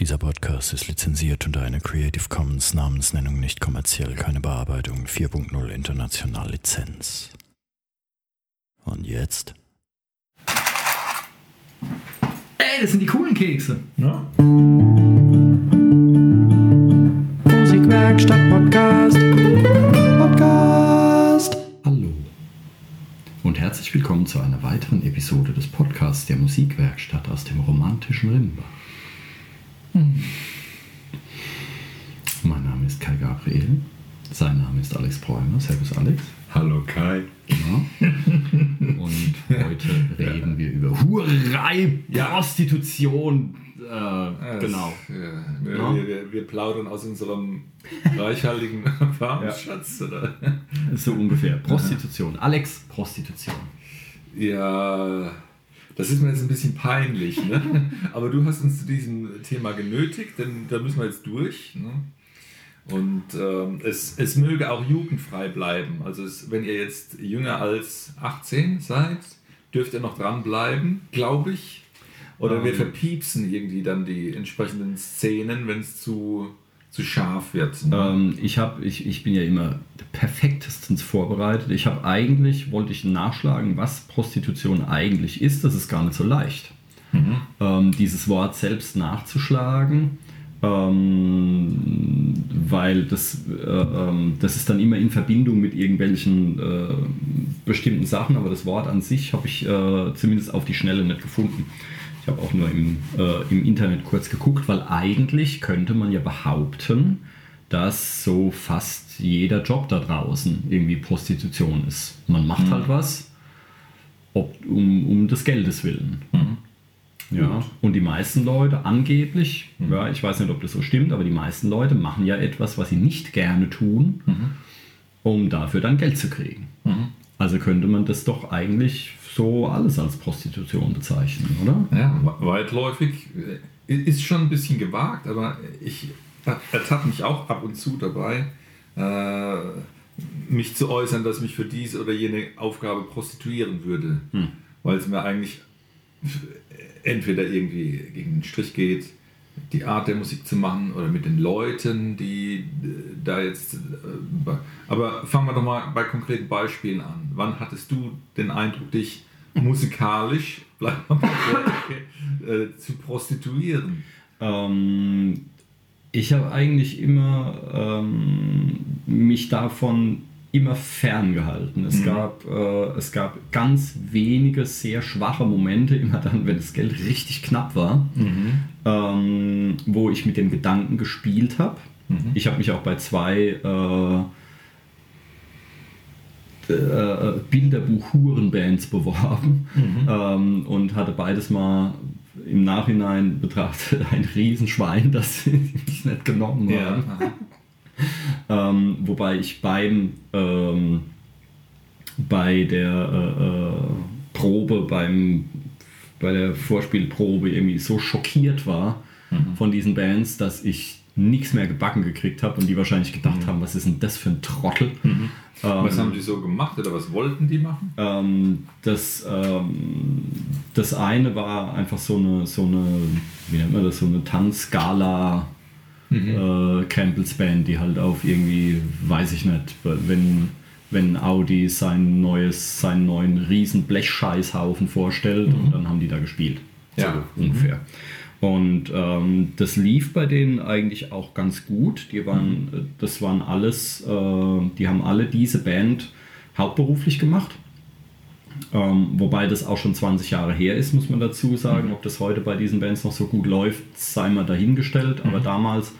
Dieser Podcast ist lizenziert unter einer Creative Commons Namensnennung nicht kommerziell, keine Bearbeitung 4.0 international Lizenz. Und jetzt? Ey, das sind die coolen Kekse. Ja? Musikwerkstatt Podcast. Podcast. Hallo. Und herzlich willkommen zu einer weiteren Episode des Podcasts der Musikwerkstatt aus dem romantischen Rimbach. Mein Name ist Kai Gabriel. Sein Name ist Alex Bräumer. Servus Alex. Hallo Kai. Ja. Und heute reden wir über Hurerei, Prostitution. Äh, genau. Ja, wir, Ja. wir, wir, wir plaudern aus unserem reichhaltigen Erfahrungsschatz. Oder? So ungefähr. Prostitution. Alex, Prostitution. Ja, das ist mir jetzt ein bisschen peinlich. Ne? Aber du hast uns zu diesem Thema genötigt, denn da müssen wir jetzt durch. Ne? Und ähm, es, es möge auch jugendfrei bleiben. Also es, wenn ihr jetzt jünger als 18 seid, dürft ihr noch dranbleiben, glaube ich. Oder wir Ähm. verpiepsen irgendwie dann die entsprechenden Szenen, wenn es zu, zu scharf wird. Ne? Ähm, ich, hab, ich, ich bin ja immer perfektestens vorbereitet. Ich habe eigentlich, wollte ich nachschlagen, was Prostitution eigentlich ist. Das ist gar nicht so leicht. Ähm, dieses Wort selbst nachzuschlagen, ähm, weil das, äh, ähm, das ist dann immer in Verbindung mit irgendwelchen äh, bestimmten Sachen, aber das Wort an sich habe ich äh, zumindest auf die Schnelle nicht gefunden. Ich habe auch nur im, äh, im Internet kurz geguckt, weil eigentlich könnte man ja behaupten, dass so fast jeder Job da draußen irgendwie Prostitution ist. Man macht halt was ob, um, um des Geldes willen. Ja, und die meisten Leute angeblich, ja, ich weiß nicht, ob das so stimmt, aber die meisten Leute machen ja etwas, was sie nicht gerne tun, um dafür dann Geld zu kriegen. Also könnte man das doch eigentlich so alles als Prostitution bezeichnen, oder? Ja, we- weitläufig äh, ist schon ein bisschen gewagt, aber ich ertappe mich auch ab und zu dabei, äh, mich zu äußern, dass ich mich für diese oder jene Aufgabe prostituieren würde, weil es mir eigentlich entweder irgendwie gegen den Strich geht, die Art der Musik zu machen oder mit den Leuten, die äh, da jetzt. Äh, aber fangen wir doch mal bei konkreten Beispielen an. Wann hattest du den Eindruck, dich musikalisch äh, zu prostituieren? Ähm, ich habe eigentlich immer ähm, mich davon immer ferngehalten. Es, gab, äh, es gab ganz wenige sehr schwache Momente, immer dann, wenn das Geld richtig knapp war, ähm, wo ich mit dem Gedanken gespielt habe. Ich habe mich auch bei zwei äh, äh, Bilderbuch-Huren-Bands beworben ähm, und hatte beides mal im Nachhinein betrachtet ein Riesenschwein, das mich nicht genommen haben. Ähm, wobei ich beim ähm, bei der äh, äh, Probe, beim, bei der Vorspielprobe irgendwie so schockiert war von diesen Bands, dass ich nichts mehr gebacken gekriegt habe und die wahrscheinlich gedacht haben, was ist denn das für ein Trottel? Ähm, Was haben die so gemacht oder was wollten die machen? ähm, das, ähm, das eine war einfach so eine, so eine, wie nennt man das, so eine Tanzskala äh, Campbells Band, die halt auf irgendwie, weiß ich nicht, wenn, wenn Audi sein neues, seinen neuen riesen Blechscheißhaufen vorstellt und dann haben die da gespielt. Ja. So ungefähr. Und ähm, das lief bei denen eigentlich auch ganz gut. Die waren, äh, das waren alles, äh, die haben alle diese Band hauptberuflich gemacht. Ähm, wobei das auch schon 20 Jahre her ist, muss man dazu sagen. Ob das heute bei diesen Bands noch so gut läuft, sei mal dahingestellt. Aber damals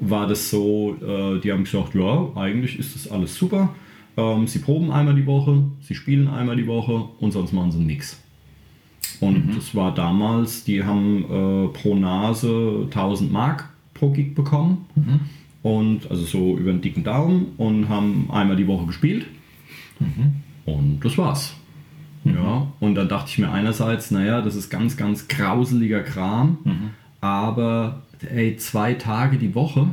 war das so, äh, die haben gesagt, ja, eigentlich ist das alles super. Ähm, sie proben einmal die Woche, sie spielen einmal die Woche und sonst machen sie nichts. Und das war damals, die haben äh, pro Nase 1000 Mark pro Gig bekommen. Und also so über den dicken Daumen und haben einmal die Woche gespielt. Und das war's. Ja, und dann dachte ich mir einerseits, naja, das ist ganz, ganz grauseliger Kram, aber ey, zwei Tage die Woche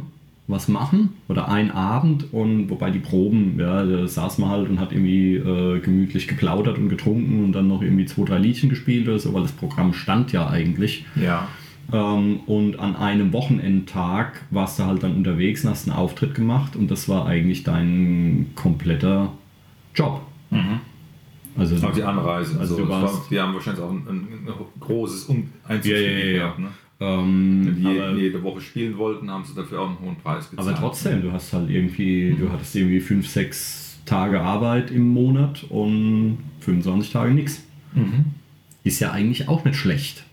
was machen oder ein Abend und wobei die Proben, ja, da saß man halt und hat irgendwie äh, gemütlich geplaudert und getrunken und dann noch irgendwie zwei, drei Liedchen gespielt oder so, weil das Programm stand ja eigentlich. Ja. Ähm, und an einem Wochenendtag warst du halt dann unterwegs und hast einen Auftritt gemacht und das war eigentlich dein kompletter Job. Also, Auch die Anreise. Also Also war, die haben wahrscheinlich auch ein, ein, ein großes Um- Einzugsgebiet Ja, ja, ja, gehabt. Ne? ähm, Wenn die aber, jede Woche spielen wollten, haben sie dafür auch einen hohen Preis gezahlt. aber trotzdem, du hast halt irgendwie, du hattest irgendwie fünf, sechs Tage Arbeit im Monat und 25 Tage nichts. Mhm. Ist ja eigentlich auch nicht schlecht.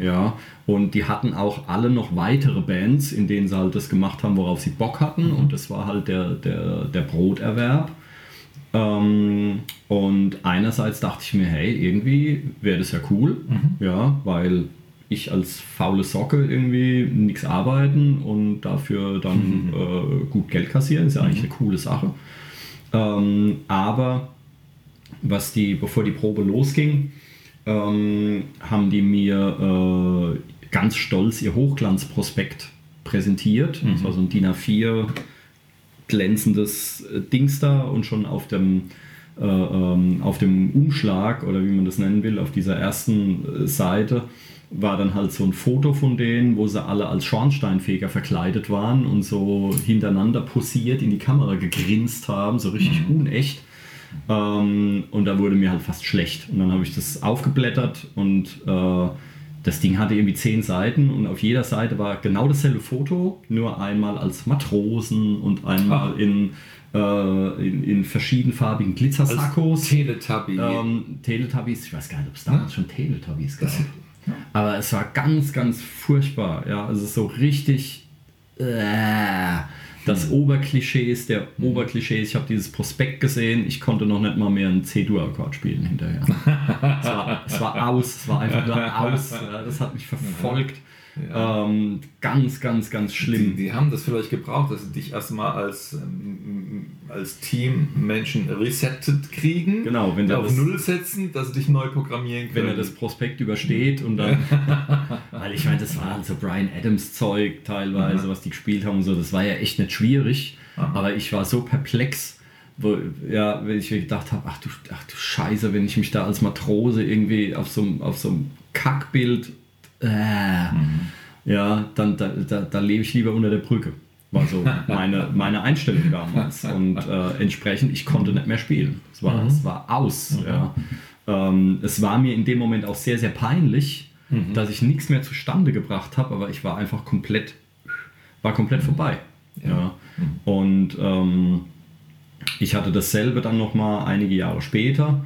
Ja, und die hatten auch alle noch weitere Bands, in denen sie halt das gemacht haben, worauf sie Bock hatten. Und das war halt der, der, der Broterwerb. Ähm, und einerseits dachte ich mir, hey, irgendwie wäre das ja cool, ja, weil ich als faule Socke irgendwie nichts arbeiten und dafür dann äh, gut Geld kassieren, ist ja eigentlich eine coole Sache. Ähm, aber was die, bevor die Probe losging, ähm, haben die mir äh, ganz stolz ihr Hochglanzprospekt präsentiert. Das war so ein DIN A4 glänzendes äh, Dings da und schon auf dem, äh, ähm, auf dem Umschlag oder wie man das nennen will, auf dieser ersten äh, Seite war dann halt so ein Foto von denen, wo sie alle als Schornsteinfeger verkleidet waren und so hintereinander posiert in die Kamera gegrinst haben, so richtig unecht. Ähm, und da wurde mir halt fast schlecht. Und dann habe ich das aufgeblättert und äh, das Ding hatte irgendwie zehn Seiten und auf jeder Seite war genau dasselbe Foto, nur einmal als Matrosen und einmal Ah. in, äh, in, in verschiedenfarbigen Als Glitzersakos. Teletubby. Ähm, Teletubbies, ich weiß gar nicht, ob es damals schon Teletubbies gab. Aber es war ganz, ganz furchtbar. Ja, also so richtig. Äh, das Oberklischees der Oberklischees. Ich habe dieses Prospekt gesehen. Ich konnte noch nicht mal mehr einen C-Dur-Akkord spielen hinterher. es, war, es war aus. Es war einfach nur aus. Das hat mich verfolgt. Ähm, ganz, ganz, ganz die, schlimm. die haben das vielleicht gebraucht, dass sie dich erstmal als, ähm, als Team Menschen resettet kriegen. Genau, wenn der auf das- Null setzen, dass sie dich neu programmieren können. wenn er das Prospekt übersteht und dann, weil ich meine, das war halt so Brian Adams Zeug teilweise, was die gespielt haben und so, das war ja echt nicht schwierig, aber ich war so perplex, wo, ja, wenn ich mir gedacht habe, ach du, ach du Scheiße, wenn ich mich da als Matrose irgendwie auf so, einem- auf so einem Kackbild, äh, ja, dann da, da, da lebe ich lieber unter der Brücke. War so meine, meine Einstellung damals. Und äh, entsprechend, ich konnte nicht mehr spielen. Es war, es war aus. Ja. Ähm, es war mir in dem Moment auch sehr, sehr peinlich, dass ich nichts mehr zustande gebracht habe, aber ich war einfach komplett, war komplett vorbei. Ja. Und ähm, ich hatte dasselbe dann nochmal einige Jahre später.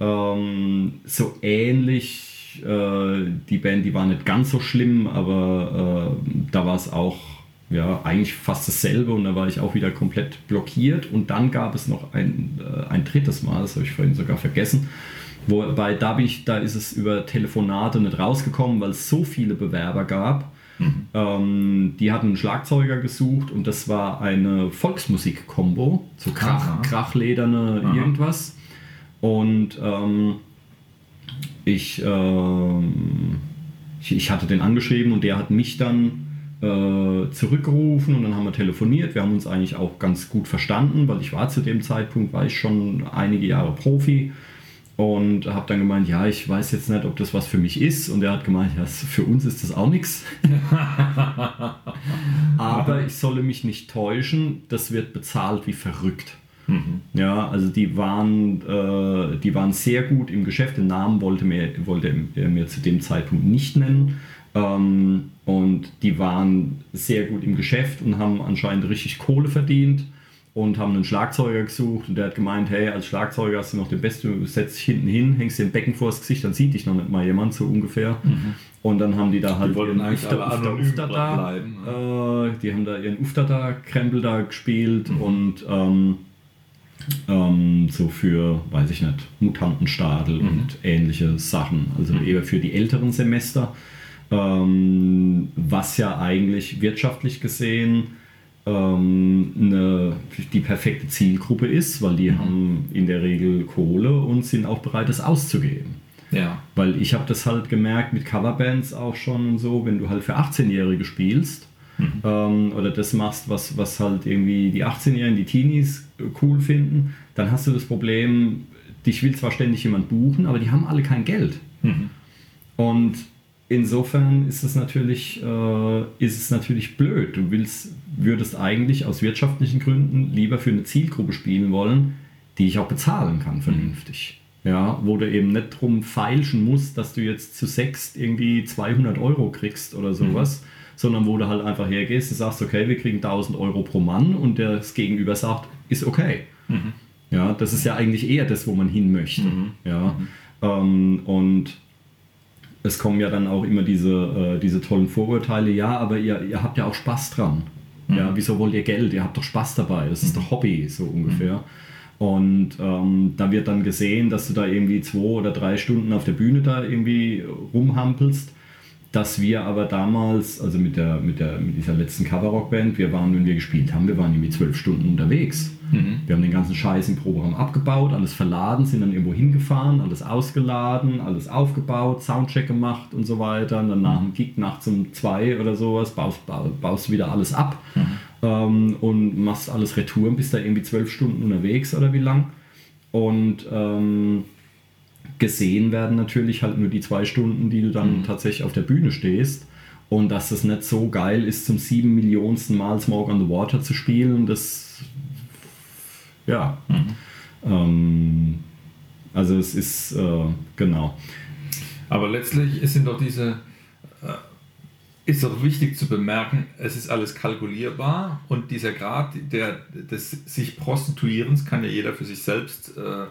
Ähm, so ähnlich, äh, die Band, die war nicht ganz so schlimm, aber äh, da war es auch ja, eigentlich fast dasselbe und da war ich auch wieder komplett blockiert. Und dann gab es noch ein, äh, ein drittes Mal, das habe ich vorhin sogar vergessen. Wobei da, bin ich, da ist es über Telefonate nicht rausgekommen, weil es so viele Bewerber gab. Ähm, die hatten einen Schlagzeuger gesucht und das war eine Volksmusik-Kombo, so Krach, krachlederne Aha. irgendwas. Und ähm, ich, ähm, ich, ich hatte den angeschrieben und der hat mich dann äh, zurückgerufen und dann haben wir telefoniert. Wir haben uns eigentlich auch ganz gut verstanden, weil ich war zu dem Zeitpunkt, war ich schon einige Jahre Profi und habe dann gemeint, ja, ich weiß jetzt nicht, ob das was für mich ist. Und er hat gemeint, ja, für uns ist das auch nichts. Aber ich solle mich nicht täuschen, das wird bezahlt wie verrückt. Ja, also die waren, äh, die waren sehr gut im Geschäft. Den Namen wollte, mir, wollte er mir zu dem Zeitpunkt nicht nennen. Ähm, und die waren sehr gut im Geschäft und haben anscheinend richtig Kohle verdient und haben einen Schlagzeuger gesucht und der hat gemeint, hey, als Schlagzeuger hast du noch den Besten, du setzt dich hinten hin, hängst dir ein Becken vors Gesicht, dann sieht dich noch nicht mal jemand so ungefähr. Und dann haben die da halt Die wollten ihren eigentlich alle anonym bleiben, äh, die haben da ihren Ufter-Krempel da gespielt und ähm, ähm, so für, weiß ich nicht, Mutantenstadel und ähnliche Sachen. Also eher für die älteren Semester, ähm, was ja eigentlich wirtschaftlich gesehen ähm, eine, die perfekte Zielgruppe ist, weil die haben in der Regel Kohle und sind auch bereit, es auszugeben. Ja. Weil ich habe das halt gemerkt mit Coverbands auch schon so, wenn du halt für 18-Jährige spielst ähm, oder das machst, was, was halt irgendwie die 18-Jährigen, die Teenies äh, cool finden, dann hast du das Problem, dich will zwar ständig jemand buchen, aber die haben alle kein Geld. Und insofern ist es natürlich, äh, ist es natürlich blöd. Du willst, würdest eigentlich aus wirtschaftlichen Gründen lieber für eine Zielgruppe spielen wollen, die ich auch bezahlen kann, vernünftig. Ja, wo du eben nicht drum feilschen musst, dass du jetzt zu sechs irgendwie 200 Euro kriegst oder sowas, mhm. Sondern wo du halt einfach hergehst und sagst, okay, wir kriegen 1000 Euro pro Mann und das Gegenüber sagt, ist okay. Mhm. Ja, das ist ja eigentlich eher das, wo man hin möchte. Mhm. Ja, mhm. ähm, und es kommen ja dann auch immer diese, äh, diese tollen Vorurteile, ja, aber ihr, ihr habt ja auch Spaß dran. Mhm. Ja, wieso wollt ihr Geld? Ihr habt doch Spaß dabei. Das ist mhm. doch Hobby, so ungefähr. Mhm. Und ähm, da wird dann gesehen, dass du da irgendwie zwei oder drei Stunden auf der Bühne da irgendwie rumhampelst. Dass wir aber damals, also mit, der, mit, der, mit dieser letzten Coverrock-Band, wir waren, wenn wir gespielt haben, wir waren irgendwie zwölf Stunden unterwegs. Mhm. Wir haben den ganzen Scheiß im Proberaum abgebaut, alles verladen, sind dann irgendwo hingefahren, alles ausgeladen, alles aufgebaut, Soundcheck gemacht und so weiter. Und dann nach dem Gig nachts um zwei oder sowas baust, baust du wieder alles ab mhm. ähm, und machst alles Retouren, bist da irgendwie zwölf Stunden unterwegs oder wie lang. Und ähm, gesehen werden natürlich halt nur die zwei Stunden, die du dann mhm. tatsächlich auf der Bühne stehst. Und dass es nicht so geil ist, zum sieben Millionsten Mal Smoke on the Water zu spielen, das ja. Mhm. Ähm, also es ist, äh, genau. Aber letztlich sind doch diese, äh, ist doch wichtig zu bemerken, es ist alles kalkulierbar und dieser Grad der, des sich Prostituierens kann ja jeder für sich selbst äh,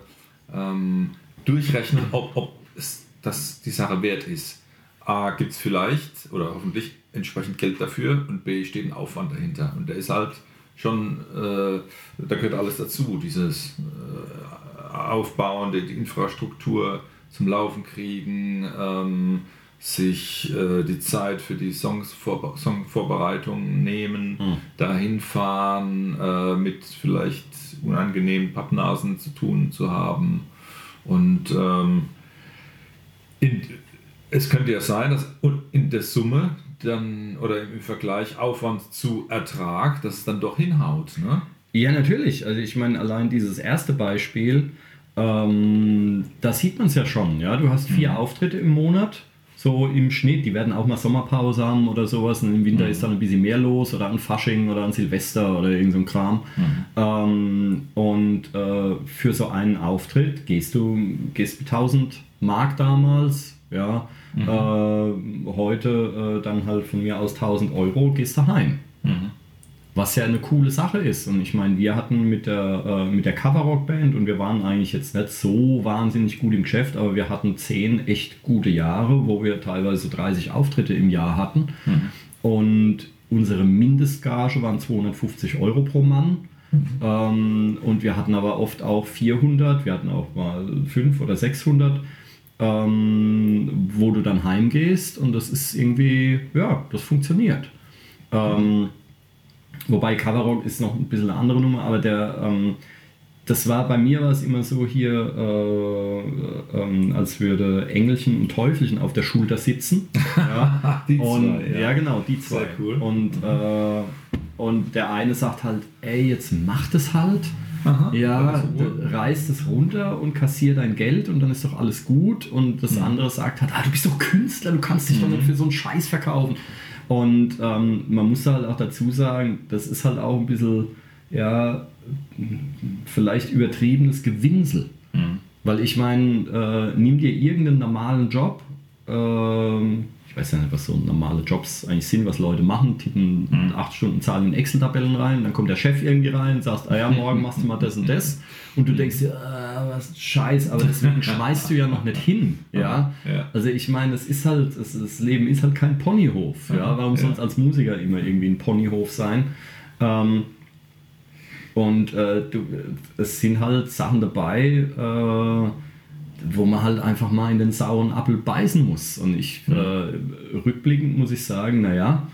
ähm, durchrechnen, ob, ob es das die Sache wert ist. A, gibt es vielleicht oder hoffentlich entsprechend Geld dafür und B, steht ein Aufwand dahinter. Und der ist halt schon, äh, da gehört alles dazu, dieses äh, Aufbauen, die, die, Infrastruktur zum Laufen kriegen, ähm, sich äh, die Zeit für die Songs Vor Songvorbereitung nehmen, mhm. dahin fahren, äh, mit vielleicht unangenehmen Pappnasen zu tun zu haben. Und ähm, in, es könnte ja sein, dass in der Summe dann oder im Vergleich Aufwand zu Ertrag, dass es dann doch hinhaut. Ne? Ja, natürlich. Also ich meine, allein dieses erste Beispiel, ähm, da sieht man es ja schon. Ja? Du hast vier mhm. Auftritte im Monat, so im Schnitt. Die werden auch mal Sommerpause haben oder sowas. Und im Winter mhm. ist dann ein bisschen mehr los oder an Fasching oder an Silvester oder irgend so ein Kram. Mhm. Ähm, und äh, für so einen Auftritt gehst du gehst mit 1000 Mark damals, ja, Mhm. Äh, heute äh, dann halt von mir aus 1000 Euro gehst du heim. Was ja eine coole Sache ist. Und ich meine, wir hatten mit der, äh, mit der Coverrock-Band und wir waren eigentlich jetzt nicht so wahnsinnig gut im Geschäft, aber wir hatten zehn echt gute Jahre, wo wir teilweise 30 Auftritte im Jahr hatten. Mhm. Und unsere Mindestgage waren 250 Euro pro Mann. Mhm. Ähm, und wir hatten aber oft auch 400, wir hatten auch mal 500 oder 600 ähm, wo du dann heimgehst und das ist irgendwie, ja, das funktioniert. Ähm, wobei Coverrock ist noch ein bisschen eine andere Nummer, aber der, ähm, das war bei mir war es immer so hier, äh, äh, als würde Engelchen und Teufelchen auf der Schulter sitzen. Ja. die und, zwei, ja. ja. genau, die zwei. Sehr cool. Und, äh, und der eine sagt halt, ey, jetzt mach das halt. Aha, ja, reißt es runter und kassiert dein Geld und dann ist doch alles gut. Und das mhm. andere sagt halt, ah, du bist doch Künstler, du kannst dich mhm. doch nicht für so einen Scheiß verkaufen. Und ähm, man muss halt auch dazu sagen, das ist halt auch ein bisschen, ja, vielleicht übertriebenes Gewinsel. Mhm. Weil ich meine, äh, nimm dir irgendeinen normalen Job, ähm, ich weiß ja nicht, was so normale Jobs eigentlich sind, was Leute machen, tippen mhm. acht Stunden Zahlen in Excel-Tabellen rein, dann kommt der Chef irgendwie rein und sagt, ah ja, morgen machst du mal das und das und du denkst dir, ah, was Scheiß, aber deswegen schmeißt du ja noch nicht hin, ja. ja. Also ich meine, es ist halt, es, das Leben ist halt kein Ponyhof, ja. Warum ja. sonst als Musiker immer irgendwie ein Ponyhof sein? Ähm, und äh, du, es sind halt Sachen dabei, äh, wo man halt einfach mal in den sauren Apfel beißen muss. Und ich, mhm. äh, rückblickend muss ich sagen, naja,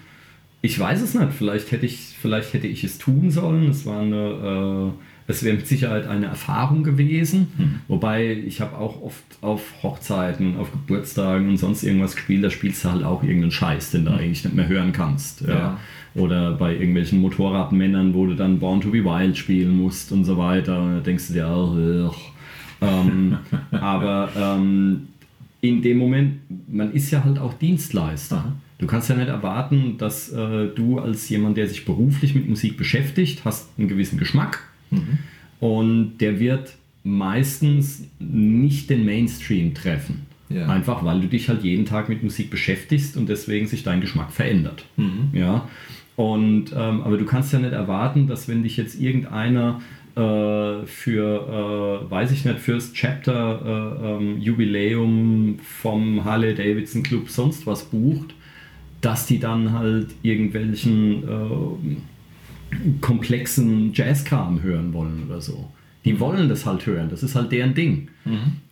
ich weiß es nicht. Vielleicht hätte ich, vielleicht hätte ich es tun sollen. Es war eine, es wäre mit Sicherheit eine Erfahrung gewesen. Mhm. Wobei ich habe auch oft auf Hochzeiten, auf Geburtstagen und sonst irgendwas gespielt. Da spielst du halt auch irgendeinen Scheiß, den du mhm. eigentlich nicht mehr hören kannst. Ja. ja. Oder bei irgendwelchen Motorradmännern, wo du dann Born to be Wild spielen musst und so weiter. Und da denkst du dir auch, ähm, aber ähm, in dem Moment, man ist ja halt auch Dienstleister. Du kannst ja nicht erwarten, dass äh, du als jemand, der sich beruflich mit Musik beschäftigt, hast einen gewissen Geschmack und der wird meistens nicht den Mainstream treffen. Ja. Einfach weil du dich halt jeden Tag mit Musik beschäftigst und deswegen sich dein Geschmack verändert. Ja. Und ähm, aber du kannst ja nicht erwarten, dass wenn dich jetzt irgendeiner äh, für, äh, weiß ich nicht, fürs Chapter äh, ähm, Jubiläum vom Harley Davidson Club sonst was bucht, dass die dann halt irgendwelchen äh, komplexen Jazzkram hören wollen oder so. Die wollen das halt hören, das ist halt deren Ding.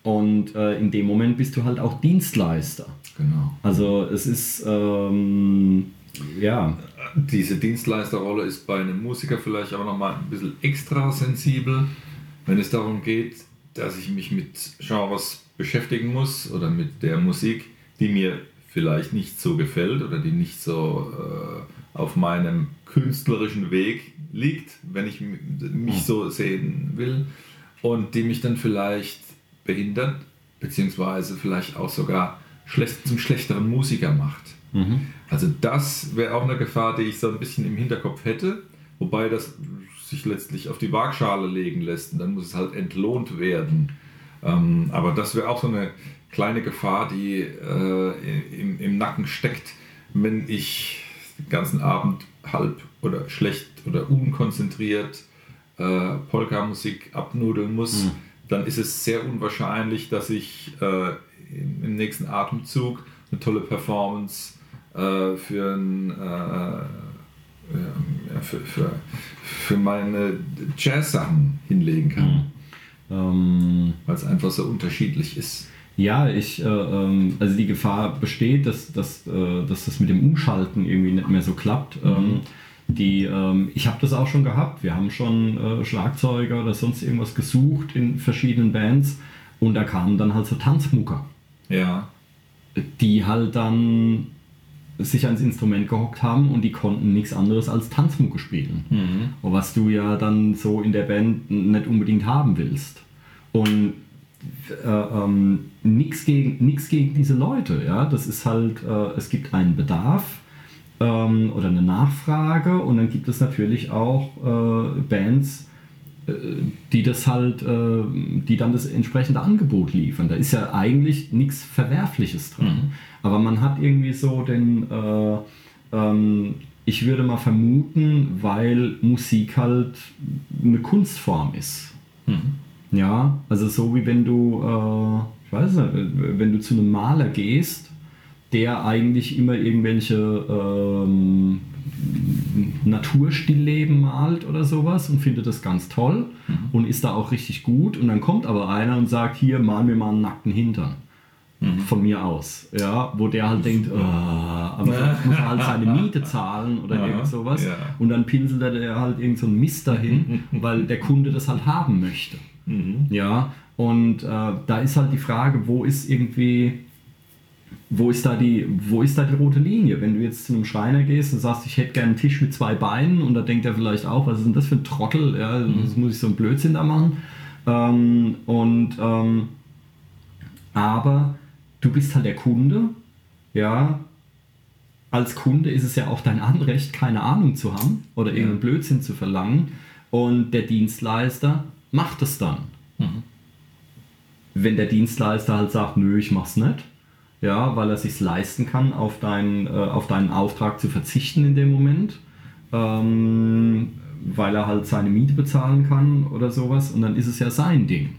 Und äh, in dem Moment bist du halt auch Dienstleister. Genau. Also es ist, ähm, ja, Diese Dienstleisterrolle ist bei einem Musiker vielleicht auch nochmal ein bisschen extra sensibel, wenn es darum geht, dass ich mich mit Genres beschäftigen muss oder mit der Musik, die mir vielleicht nicht so gefällt oder die nicht so äh, auf meinem künstlerischen Weg liegt, wenn ich mich so sehen will und die mich dann vielleicht behindert, beziehungsweise vielleicht auch sogar schlecht, zum schlechteren Musiker macht. Also das wäre auch eine Gefahr, die ich so ein bisschen im Hinterkopf hätte, wobei das sich letztlich auf die Waagschale legen lässt und dann muss es halt entlohnt werden. Ähm, aber das wäre auch so eine kleine Gefahr, die äh, im, im Nacken steckt, wenn ich den ganzen Abend halb oder schlecht oder unkonzentriert äh, Polka-Musik abnudeln muss, dann ist es sehr unwahrscheinlich, dass ich äh, im, nächsten Atemzug eine tolle Performance äh, für, ein, äh, für, für, für meine Jazz-Sachen hinlegen kann, ähm, weil es einfach so unterschiedlich ist. Ja, ich, äh, ähm, also die Gefahr besteht, dass, dass, äh, dass das mit dem Umschalten irgendwie nicht mehr so klappt. Ähm, die, ähm, ich habe das auch schon gehabt. Wir haben schon äh, Schlagzeuger oder sonst irgendwas gesucht in verschiedenen Bands und da kamen dann halt so Tanzmucker, Ja, die halt dann sich ans Instrument gehockt haben und die konnten nichts anderes als Tanzmucke spielen. Und was du ja dann so in der Band nicht unbedingt haben willst. Und äh, ähm, nichts gegen, nix gegen diese Leute. Ja? Das ist halt, äh, es gibt einen Bedarf ähm, oder eine Nachfrage und dann gibt es natürlich auch äh, Bands, äh, die das halt, äh, die dann das entsprechende Angebot liefern. Da ist ja eigentlich nichts Verwerfliches dran. Aber man hat irgendwie so den, äh, ähm, ich würde mal vermuten, weil Musik halt eine Kunstform ist. Ja, also so wie wenn du, äh, ich weiß nicht, wenn du zu einem Maler gehst, der eigentlich immer irgendwelche ähm, Naturstillleben malt oder sowas und findet das ganz toll und ist da auch richtig gut und dann kommt aber einer und sagt, hier, mal mir mal einen nackten Hintern. Von mir aus, ja, wo der halt denkt, äh, aber vielleicht muss er halt seine Miete zahlen oder Ja, irgend sowas. ja. Und dann pinselt er halt irgend so einen Mist dahin, weil der Kunde das halt haben möchte. Ja, und äh, da ist halt die Frage, wo ist irgendwie, wo ist, da die, wo ist da die rote Linie? Wenn du jetzt zu einem Schreiner gehst und sagst, ich hätte gerne einen Tisch mit zwei Beinen und da denkt er vielleicht auch, was ist denn das für ein Trottel? Ja, das muss ich so einen Blödsinn da machen. Ähm, und ähm, aber du bist halt der Kunde, ja. Als Kunde ist es ja auch dein Anrecht, keine Ahnung zu haben oder irgendeinen Blödsinn zu verlangen. Und der Dienstleister macht es dann. Wenn der Dienstleister halt sagt, nö, ich mach's nicht, ja, weil er sich leisten kann, auf deinen, äh, auf deinen Auftrag zu verzichten in dem Moment, ähm, weil er halt seine Miete bezahlen kann oder sowas, und dann ist es ja sein Ding.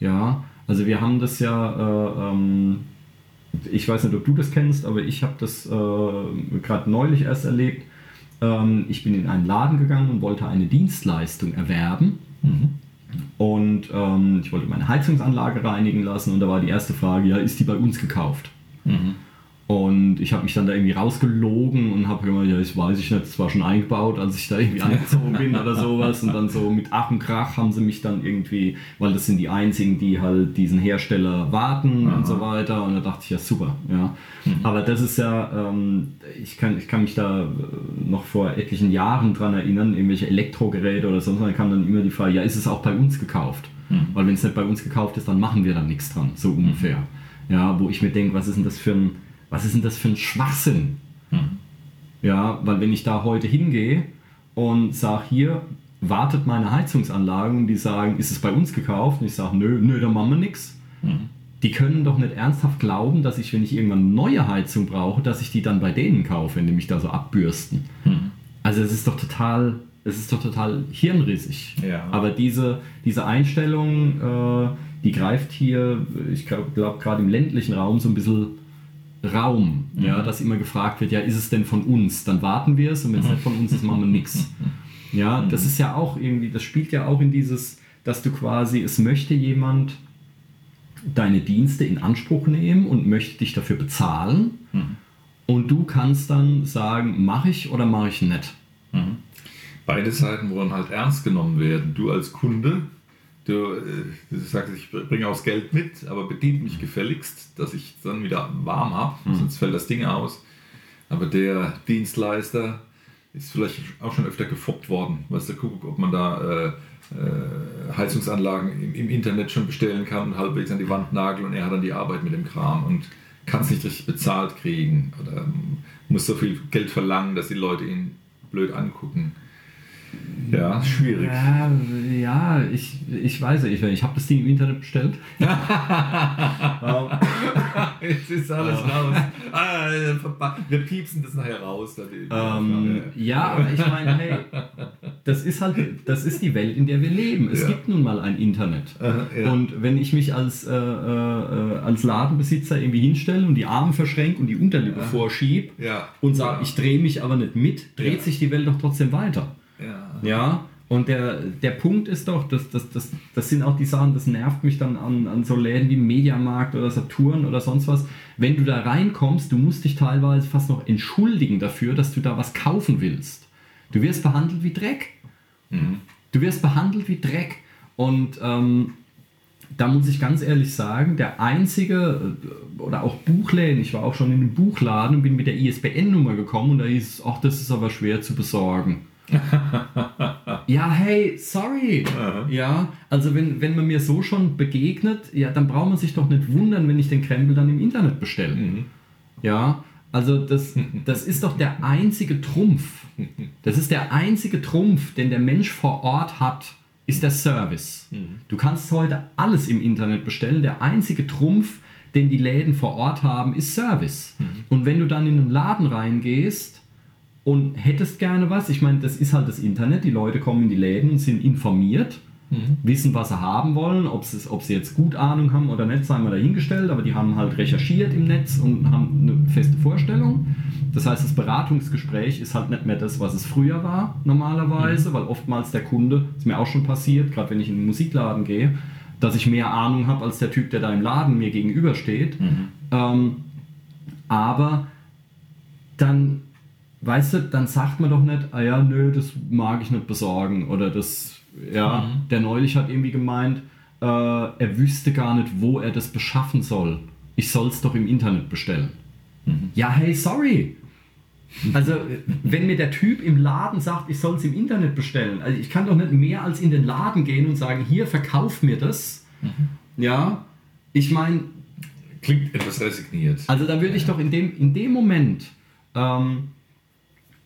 Ja, also wir haben das ja, äh, ähm, ich weiß nicht, ob du das kennst, aber ich habe das äh, gerade neulich erst erlebt. Ähm, ich bin in einen Laden gegangen und wollte eine Dienstleistung erwerben. Und ähm, ich wollte meine Heizungsanlage reinigen lassen und da war die erste Frage, ja, ist die bei uns gekauft? Und ich habe mich dann da irgendwie rausgelogen und habe gemeint, ja, das weiß ich nicht, das war schon eingebaut, als ich da irgendwie angezogen bin oder sowas. Und dann so mit Ach und Krach haben sie mich dann irgendwie, weil das sind die einzigen, die halt diesen Hersteller warten und so weiter. Und da dachte ich, ja, super. Ja. Aber das ist ja, ähm, ich, kann, ich kann mich da äh, noch vor etlichen Jahren dran erinnern, irgendwelche Elektrogeräte oder sonst was, da kam dann immer die Frage, ja, ist es auch bei uns gekauft? Weil wenn es nicht bei uns gekauft ist, dann machen wir da nichts dran, so ungefähr. Ja, wo ich mir denke, was ist denn das für ein, was ist denn das für ein Schwachsinn? Ja, weil wenn ich da heute hingehe und sage, hier wartet meine Heizungsanlage und die sagen, ist es bei uns gekauft? Und ich sage, nö, nö, da machen wir nichts. Die können doch nicht ernsthaft glauben, dass ich, wenn ich irgendwann eine neue Heizung brauche, dass ich die dann bei denen kaufe, wenn die mich da so abbürsten. Also es ist doch total, es ist doch total hirnrissig. Ja. Aber diese, diese Einstellung, äh, die greift hier, ich glaube glaub, gerade im ländlichen Raum so ein bisschen Raum, ja, dass immer gefragt wird, ja, ist es denn von uns? Dann warten wir es und wenn es nicht von uns ist, machen wir nichts. Ja, das ist ja auch irgendwie, das spielt ja auch in dieses, dass du quasi, es möchte jemand deine Dienste in Anspruch nehmen und möchte dich dafür bezahlen und du kannst dann sagen, mache ich oder mache ich nicht. Beide Seiten wollen halt ernst genommen werden. Du als Kunde, du, äh, du sagst, ich bringe auch das Geld mit, aber bedient mich gefälligst, dass ich dann wieder warm habe, sonst fällt das Ding aus. Aber der Dienstleister ist vielleicht auch schon öfter gefoppt worden. Weißt du, guck, ob man da äh, äh, Heizungsanlagen im, im Internet schon bestellen kann und halbwegs an die Wand nageln und er hat dann die Arbeit mit dem Kram und kann es nicht richtig bezahlt kriegen oder ähm, muss so viel Geld verlangen, dass die Leute ihn blöd angucken. Ja, schwierig. Ja, ja ich, ich weiß nicht, ich habe das Ding im Internet bestellt. Jetzt ist alles raus. Ah, wir piepsen das nachher raus. Ähm, ja, aber ich meine, hey, das ist halt, das ist die Welt, in der wir leben. Es Ja. gibt nun mal ein Internet. Aha, ja. Und wenn ich mich als, äh, äh, als Ladenbesitzer irgendwie hinstelle und die Arme verschränke und die Unterlippe vorschiebe Ja. und sage, ich drehe mich aber nicht mit, dreht sich die Welt doch trotzdem weiter. Ja. Ja, und der, der Punkt ist doch, das, das, das, das sind auch die Sachen, das nervt mich dann an, an so Läden wie Mediamarkt oder Saturn oder sonst was. Wenn du da reinkommst, du musst dich teilweise fast noch entschuldigen dafür, dass du da was kaufen willst. Du wirst behandelt wie Dreck. Du wirst behandelt wie Dreck. Und ähm, da muss ich ganz ehrlich sagen, der einzige, äh, oder auch Buchläden, ich war auch schon in einem Buchladen und bin mit der ISBN-Nummer gekommen und da hieß es, ach, das ist aber schwer zu besorgen. Ja, hey, sorry. Ja, also wenn, wenn man mir so schon begegnet, ja, dann braucht man sich doch nicht wundern, wenn ich den Krempel dann im Internet bestelle. Ja, also das, das ist doch der einzige Trumpf. Das ist der einzige Trumpf, den der Mensch vor Ort hat, ist der Service. Du kannst heute alles im Internet bestellen. Der einzige Trumpf, den die Läden vor Ort haben, ist Service. Und wenn du dann in einen Laden reingehst und hättest gerne was, ich meine, das ist halt das Internet, die Leute kommen in die Läden und sind informiert, wissen, was sie haben wollen, ob sie, ob sie jetzt gut Ahnung haben oder nicht, sei mal dahingestellt, aber die haben halt recherchiert im Netz und haben eine feste Vorstellung. Das heißt, das Beratungsgespräch ist halt nicht mehr das, was es früher war, normalerweise, weil oftmals der Kunde, ist mir auch schon passiert, gerade wenn ich in den Musikladen gehe, dass ich mehr Ahnung habe als der Typ, der da im Laden mir gegenübersteht. Ähm, aber dann, weißt du, dann sagt man doch nicht, ah ja, nö, das mag ich nicht besorgen oder das, ja, der neulich hat irgendwie gemeint, äh, er wüsste gar nicht, wo er das beschaffen soll. Ich soll es doch im Internet bestellen. Ja, hey, sorry. Also, wenn mir der Typ im Laden sagt, ich soll es im Internet bestellen, also ich kann doch nicht mehr als in den Laden gehen und sagen, hier, verkauf mir das. Ja, ich meine, Klingt etwas resigniert. also da würde ich doch in dem, in dem Moment, ähm,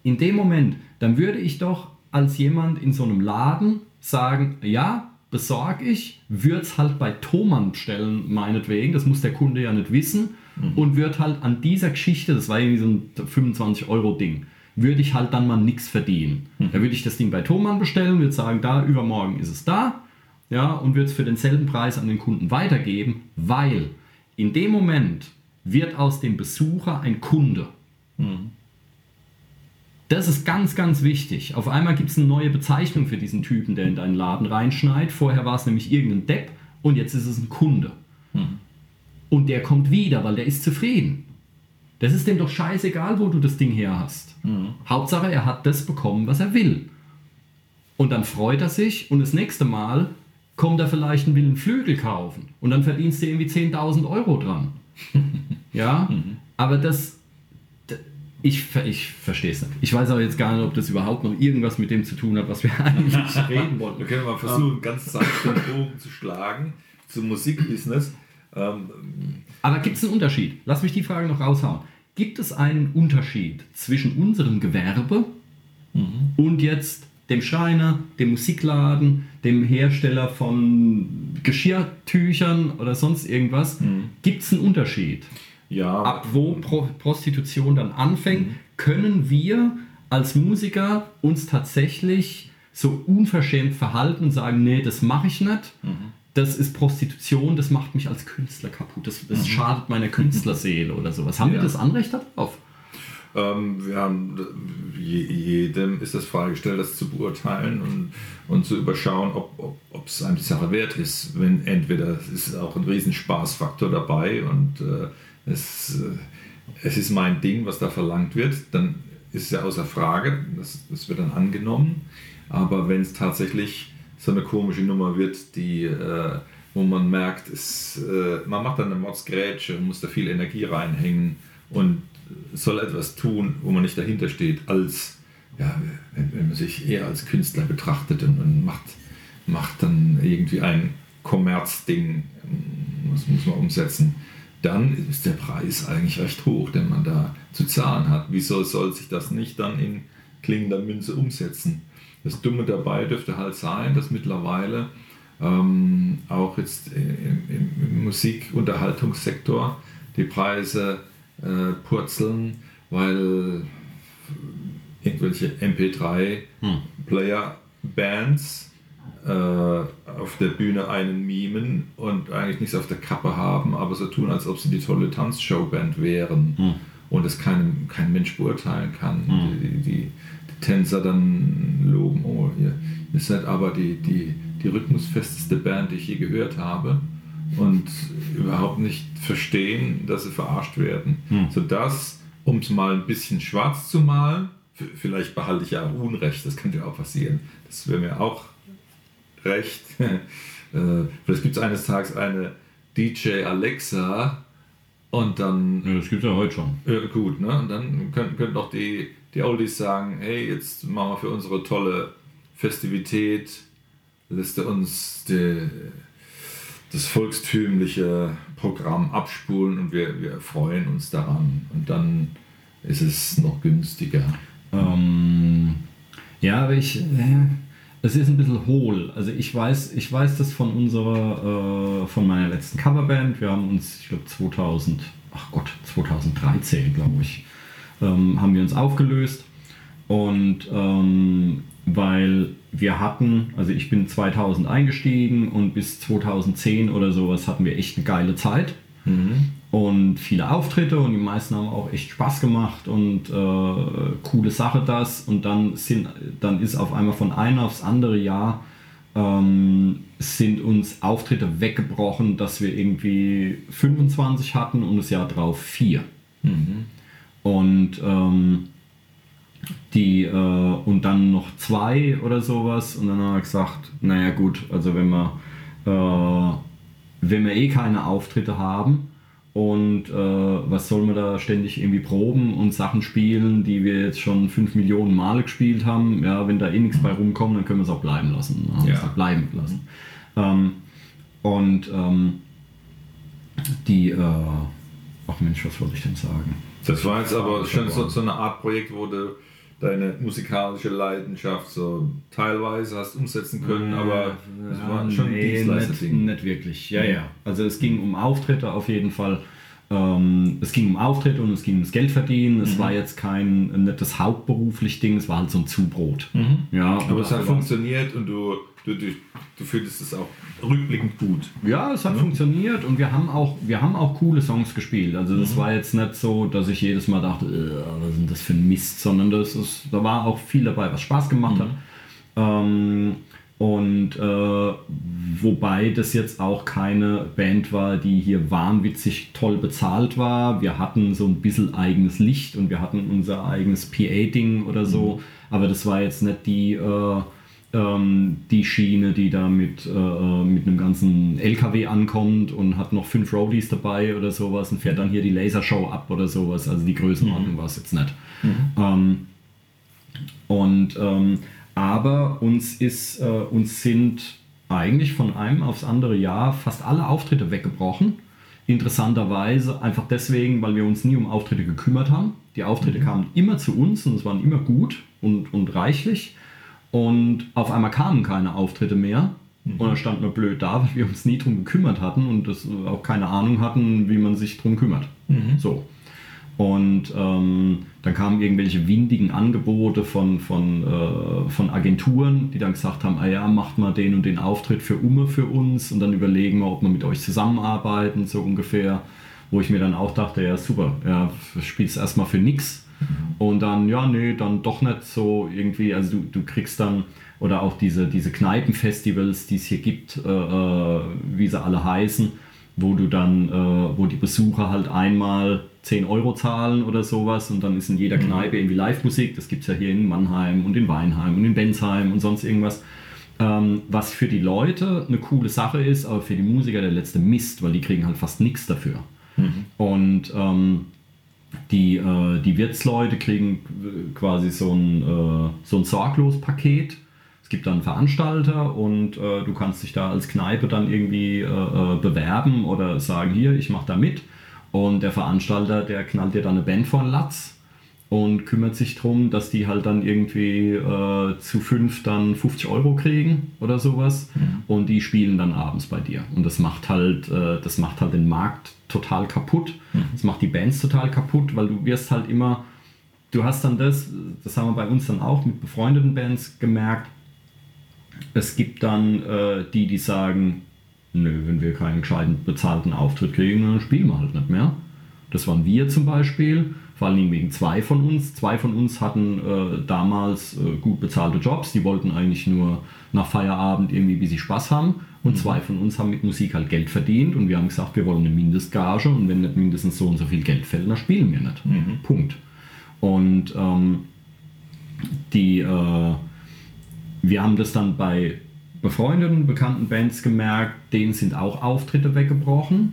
in dem Moment, dann würde ich doch als jemand in so einem Laden sagen, ja, besorge ich, würde es halt bei Thomann bestellen, meinetwegen, das muss der Kunde ja nicht wissen, und würde halt an dieser Geschichte, das war irgendwie so ein 25-Euro-Ding, würde ich halt dann mal nichts verdienen. Da würde ich das Ding bei Thomann bestellen, würde sagen, da übermorgen ist es da, ja, und würde es für denselben Preis an den Kunden weitergeben, weil in dem Moment wird aus dem Besucher ein Kunde. Das ist ganz, ganz wichtig. Auf einmal gibt es eine neue Bezeichnung für diesen Typen, der in deinen Laden reinschneit. Vorher war es nämlich irgendein Depp und jetzt ist es ein Kunde. Und der kommt wieder, weil der ist zufrieden. Das ist dem doch scheißegal, wo du das Ding her hast. Hauptsache, er hat das bekommen, was er will. Und dann freut er sich und das nächste Mal kommt er vielleicht und will einen Flügel kaufen. Und dann verdienst du irgendwie 10.000 Euro dran. ja, aber das, ich, ich verstehe es nicht. Ich weiß aber jetzt gar nicht, ob das überhaupt noch irgendwas mit dem zu tun hat, was wir eigentlich reden wollten. Wir können mal versuchen, ganz sanft den Bogen zu schlagen zum Musikbusiness. Ähm, Aber gibt es einen Unterschied? Lass mich die Frage noch raushauen. Gibt es einen Unterschied zwischen unserem Gewerbe und jetzt dem Schreiner, dem Musikladen, dem Hersteller von Geschirrtüchern oder sonst irgendwas? Gibt es einen Unterschied? Ja, ab wo Pro Prostitution dann anfängt, können wir als Musiker uns tatsächlich so unverschämt verhalten und sagen, nee, das mache ich nicht. Das ist Prostitution, das macht mich als Künstler kaputt. Das, das schadet meiner Künstlerseele oder sowas. Haben wir Ja. das Anrecht darauf? Ähm, wir haben, je, jedem ist das freigestellt, das zu beurteilen und, und zu überschauen, ob, ob, ob es einem die Sache wert ist. Wenn entweder es ist auch ein riesen Spaßfaktor dabei und äh, es, äh, es ist mein Ding, was da verlangt wird, dann ist es ja außer Frage, das, das wird dann angenommen. Aber wenn es tatsächlich so eine komische Nummer wird, die, äh, wo man merkt, es, äh, man macht dann eine Mordsgrätsche und muss da viel Energie reinhängen und soll etwas tun, wo man nicht dahinter steht, als ja, wenn, wenn man sich eher als Künstler betrachtet und, und macht, macht dann irgendwie ein Kommerzding, das muss man umsetzen, dann ist der Preis eigentlich recht hoch, den man da zu zahlen hat. Wieso soll sich das nicht dann in klingender Münze umsetzen? Das Dumme dabei dürfte halt sein, dass mittlerweile ähm, auch jetzt im, im, Musikunterhaltungssektor die Preise äh, purzeln, weil irgendwelche MP3-Player-Bands äh, auf der Bühne einen mimen und eigentlich nichts auf der Kappe haben, aber so tun, als ob sie die tolle Tanzshowband wären und es kein, kein Mensch beurteilen kann. Die, die, die Tänzer dann loben, oh, ihr, ihr seid aber die, die, die rhythmusfesteste Band, die ich je gehört habe und überhaupt nicht verstehen, dass sie verarscht werden. Sodass, um es mal ein bisschen schwarz zu malen, vielleicht behalte ich ja auch Unrecht, das könnte ja auch passieren. Das wäre mir auch recht. Äh, Vielleicht gibt es eines Tages eine DJ Alexa und dann Ja, das gibt es ja heute schon. äh, gut, ne? Und dann können, können doch die, die Oldies sagen, hey, jetzt machen wir für unsere tolle Festivität, lässt er uns die, das volkstümliche Programm abspulen und wir, wir freuen uns daran. Und dann ist es noch günstiger. Ähm, ja, aber ich. Äh, es ist ein bisschen hohl. Also ich weiß, ich weiß das von unserer, äh, von meiner letzten Coverband. Wir haben uns, ich glaube 2000, ach Gott, 2013, glaube ich, ähm, haben wir uns aufgelöst. Und ähm, weil wir hatten, also ich bin 2000 eingestiegen und bis 2010 oder sowas hatten wir echt eine geile Zeit und viele Auftritte und die meisten haben auch echt Spaß gemacht und äh, coole Sache das. Und dann sind dann ist auf einmal von einem aufs andere Jahr ähm, sind uns Auftritte weggebrochen, dass wir irgendwie 25 hatten und das Jahr drauf vier. Und ähm, die äh, und dann noch zwei oder sowas. Und dann haben wir gesagt, naja gut, also wenn wir äh, wenn wir eh keine Auftritte haben und äh, was soll man da ständig irgendwie proben und Sachen spielen, die wir jetzt schon fünf Millionen Male gespielt haben, ja, wenn da eh nichts bei rumkommt, dann können wir es auch bleiben lassen. Ja. auch bleiben lassen. Ähm, und ähm, die, äh, ach Mensch, was wollte ich denn sagen? Das war jetzt aber Ja, schon so, so eine Art Projekt, wo du deine musikalische Leidenschaft so teilweise hast umsetzen können, aber es war schon ein nee, nicht, Dienstleister-Ding. nicht wirklich. Ja, ja. Also es ging um Auftritte auf jeden Fall. Ähm, es ging um Auftritte und es ging ums Geldverdienen. Mhm. Es war jetzt kein nicht das hauptberuflich Ding, es war halt so ein Zubrot. Ja, Mhm. Aber es hat funktioniert und du, du, du, du findest es auch rückblickend gut. Ja, es hat funktioniert und wir haben auch, wir haben auch coole Songs gespielt. Also das war jetzt nicht so, dass ich jedes Mal dachte, "Äh, was ist denn das für ein Mist, sondern das ist, da war auch viel dabei, was Spaß gemacht hat. Ähm, und äh, wobei das jetzt auch keine Band war, die hier wahnwitzig toll bezahlt war. Wir hatten so ein bisschen eigenes Licht und wir hatten unser eigenes PA-Ding oder so, aber das war jetzt nicht die, äh, ähm, die Schiene, die da mit, äh, mit einem ganzen LKW ankommt und hat noch fünf Roadies dabei oder sowas und fährt dann hier die Lasershow ab oder sowas. Also die Größenordnung war es jetzt nicht. Ähm, und ähm, aber uns ist, äh, uns sind eigentlich von einem aufs andere Jahr fast alle Auftritte weggebrochen, Interessanterweise einfach deswegen, weil wir uns nie um Auftritte gekümmert haben. Die Auftritte kamen immer zu uns und es waren immer gut und, und reichlich. Und auf einmal kamen keine Auftritte mehr. Und dann standen wir blöd da, weil wir uns nie drum gekümmert hatten und das auch keine Ahnung hatten, wie man sich drum kümmert. So. Und ähm, dann kamen irgendwelche windigen Angebote von, von, äh, von Agenturen, die dann gesagt haben, ah ja, macht mal den und den Auftritt für Umme für uns und dann überlegen wir, ob wir mit euch zusammenarbeiten, so ungefähr. Wo ich mir dann auch dachte, ja super, ja, spielst erstmal für nix. Und dann, ja, nee, dann doch nicht so irgendwie, also du, du kriegst dann, oder auch diese, diese Kneipenfestivals, die es hier gibt, äh, äh, wie sie alle heißen, wo du dann, äh, wo die Besucher halt einmal 10 Euro zahlen oder sowas und dann ist in jeder Kneipe irgendwie Live-Musik. Das gibt es ja hier in Mannheim und in Weinheim und in Bensheim und sonst irgendwas. Ähm, was für die Leute eine coole Sache ist, aber für die Musiker der letzte Mist, weil die kriegen halt fast nichts dafür. Und ähm, die, äh, die Wirtsleute kriegen quasi so ein, äh, so ein Sorglos-Paket. Es gibt dann Veranstalter und äh, du kannst dich da als Kneipe dann irgendwie äh, äh, bewerben oder sagen, hier, ich mache da mit. Und der Veranstalter, der knallt dir dann eine Band von Latz und kümmert sich darum, dass die halt dann irgendwie äh, zu fünf dann 50 Euro kriegen oder sowas und die spielen dann abends bei dir. Und das macht halt, äh, das macht halt den Markt total kaputt. Das macht die Bands total kaputt, weil du wirst halt immer, du hast dann das, das haben wir bei uns dann auch mit befreundeten Bands gemerkt, es gibt dann äh, die, die sagen, nö, wenn wir keinen gescheiten bezahlten Auftritt kriegen, dann spielen wir halt nicht mehr. Das waren wir zum Beispiel, vor allen Dingen wegen zwei von uns. Zwei von uns hatten äh, damals äh, gut bezahlte Jobs, die wollten eigentlich nur nach Feierabend irgendwie, wie sie Spaß haben. Und zwei von uns haben mit Musik halt Geld verdient und wir haben gesagt, wir wollen eine Mindestgage und wenn nicht mindestens so und so viel Geld fällt, dann spielen wir nicht. Punkt. Und ähm, die, äh, wir haben das dann bei befreundeten, bekannten Bands gemerkt, denen sind auch Auftritte weggebrochen.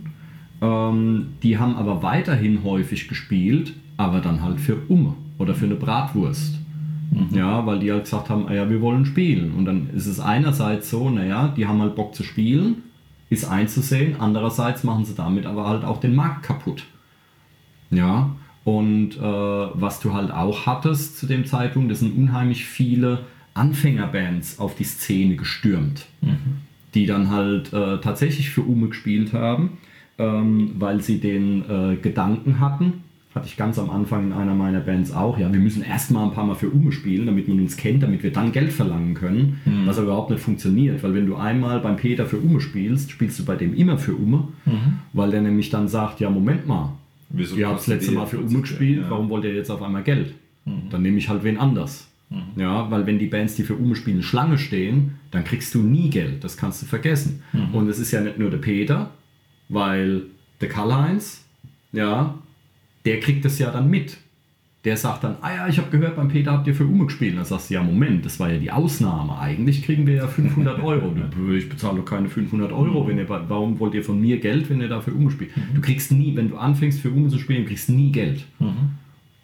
Ähm, die haben aber weiterhin häufig gespielt, aber dann halt für Umme oder für eine Bratwurst. Ja, weil die halt gesagt haben, ah ja, wir wollen spielen. Und dann ist es einerseits so, naja, die haben halt Bock zu spielen, ist einzusehen. Andererseits machen sie damit aber halt auch den Markt kaputt. Ja, und äh, was du halt auch hattest zu dem Zeitpunkt, das sind unheimlich viele Anfängerbands auf die Szene gestürmt, die dann halt äh, tatsächlich für Ume gespielt haben, ähm, weil sie den äh, Gedanken hatten, hatte ich ganz am Anfang in einer meiner Bands auch, ja, wir müssen erstmal ein paar Mal für Ume spielen, damit man uns kennt, damit wir dann Geld verlangen können, was aber überhaupt nicht funktioniert, weil wenn du einmal beim Peter für Ume spielst, spielst du bei dem immer für Ume, weil der nämlich dann sagt, ja, Moment mal, Wieso ihr habt das letzte Mal für 50 Ume gespielt, ja. warum wollt ihr jetzt auf einmal Geld? Dann nehme ich halt wen anders. Ja, weil wenn die Bands, die für Ume spielen, Schlange stehen, dann kriegst du nie Geld. Das kannst du vergessen. Und es ist ja nicht nur der Peter, weil der Karl-Heinz, ja, der kriegt das ja dann mit. Der sagt dann, ah ja, ich habe gehört, beim Peter habt ihr für Ume gespielt. Dann sagst du, ja, Moment, das war ja die Ausnahme. Eigentlich kriegen wir ja 500 Euro. Ich bezahle doch keine 500 Euro. Wenn ihr, warum wollt ihr von mir Geld, wenn ihr da für Ume spielt? Du kriegst nie, wenn du anfängst für Ume zu spielen, du kriegst nie Geld.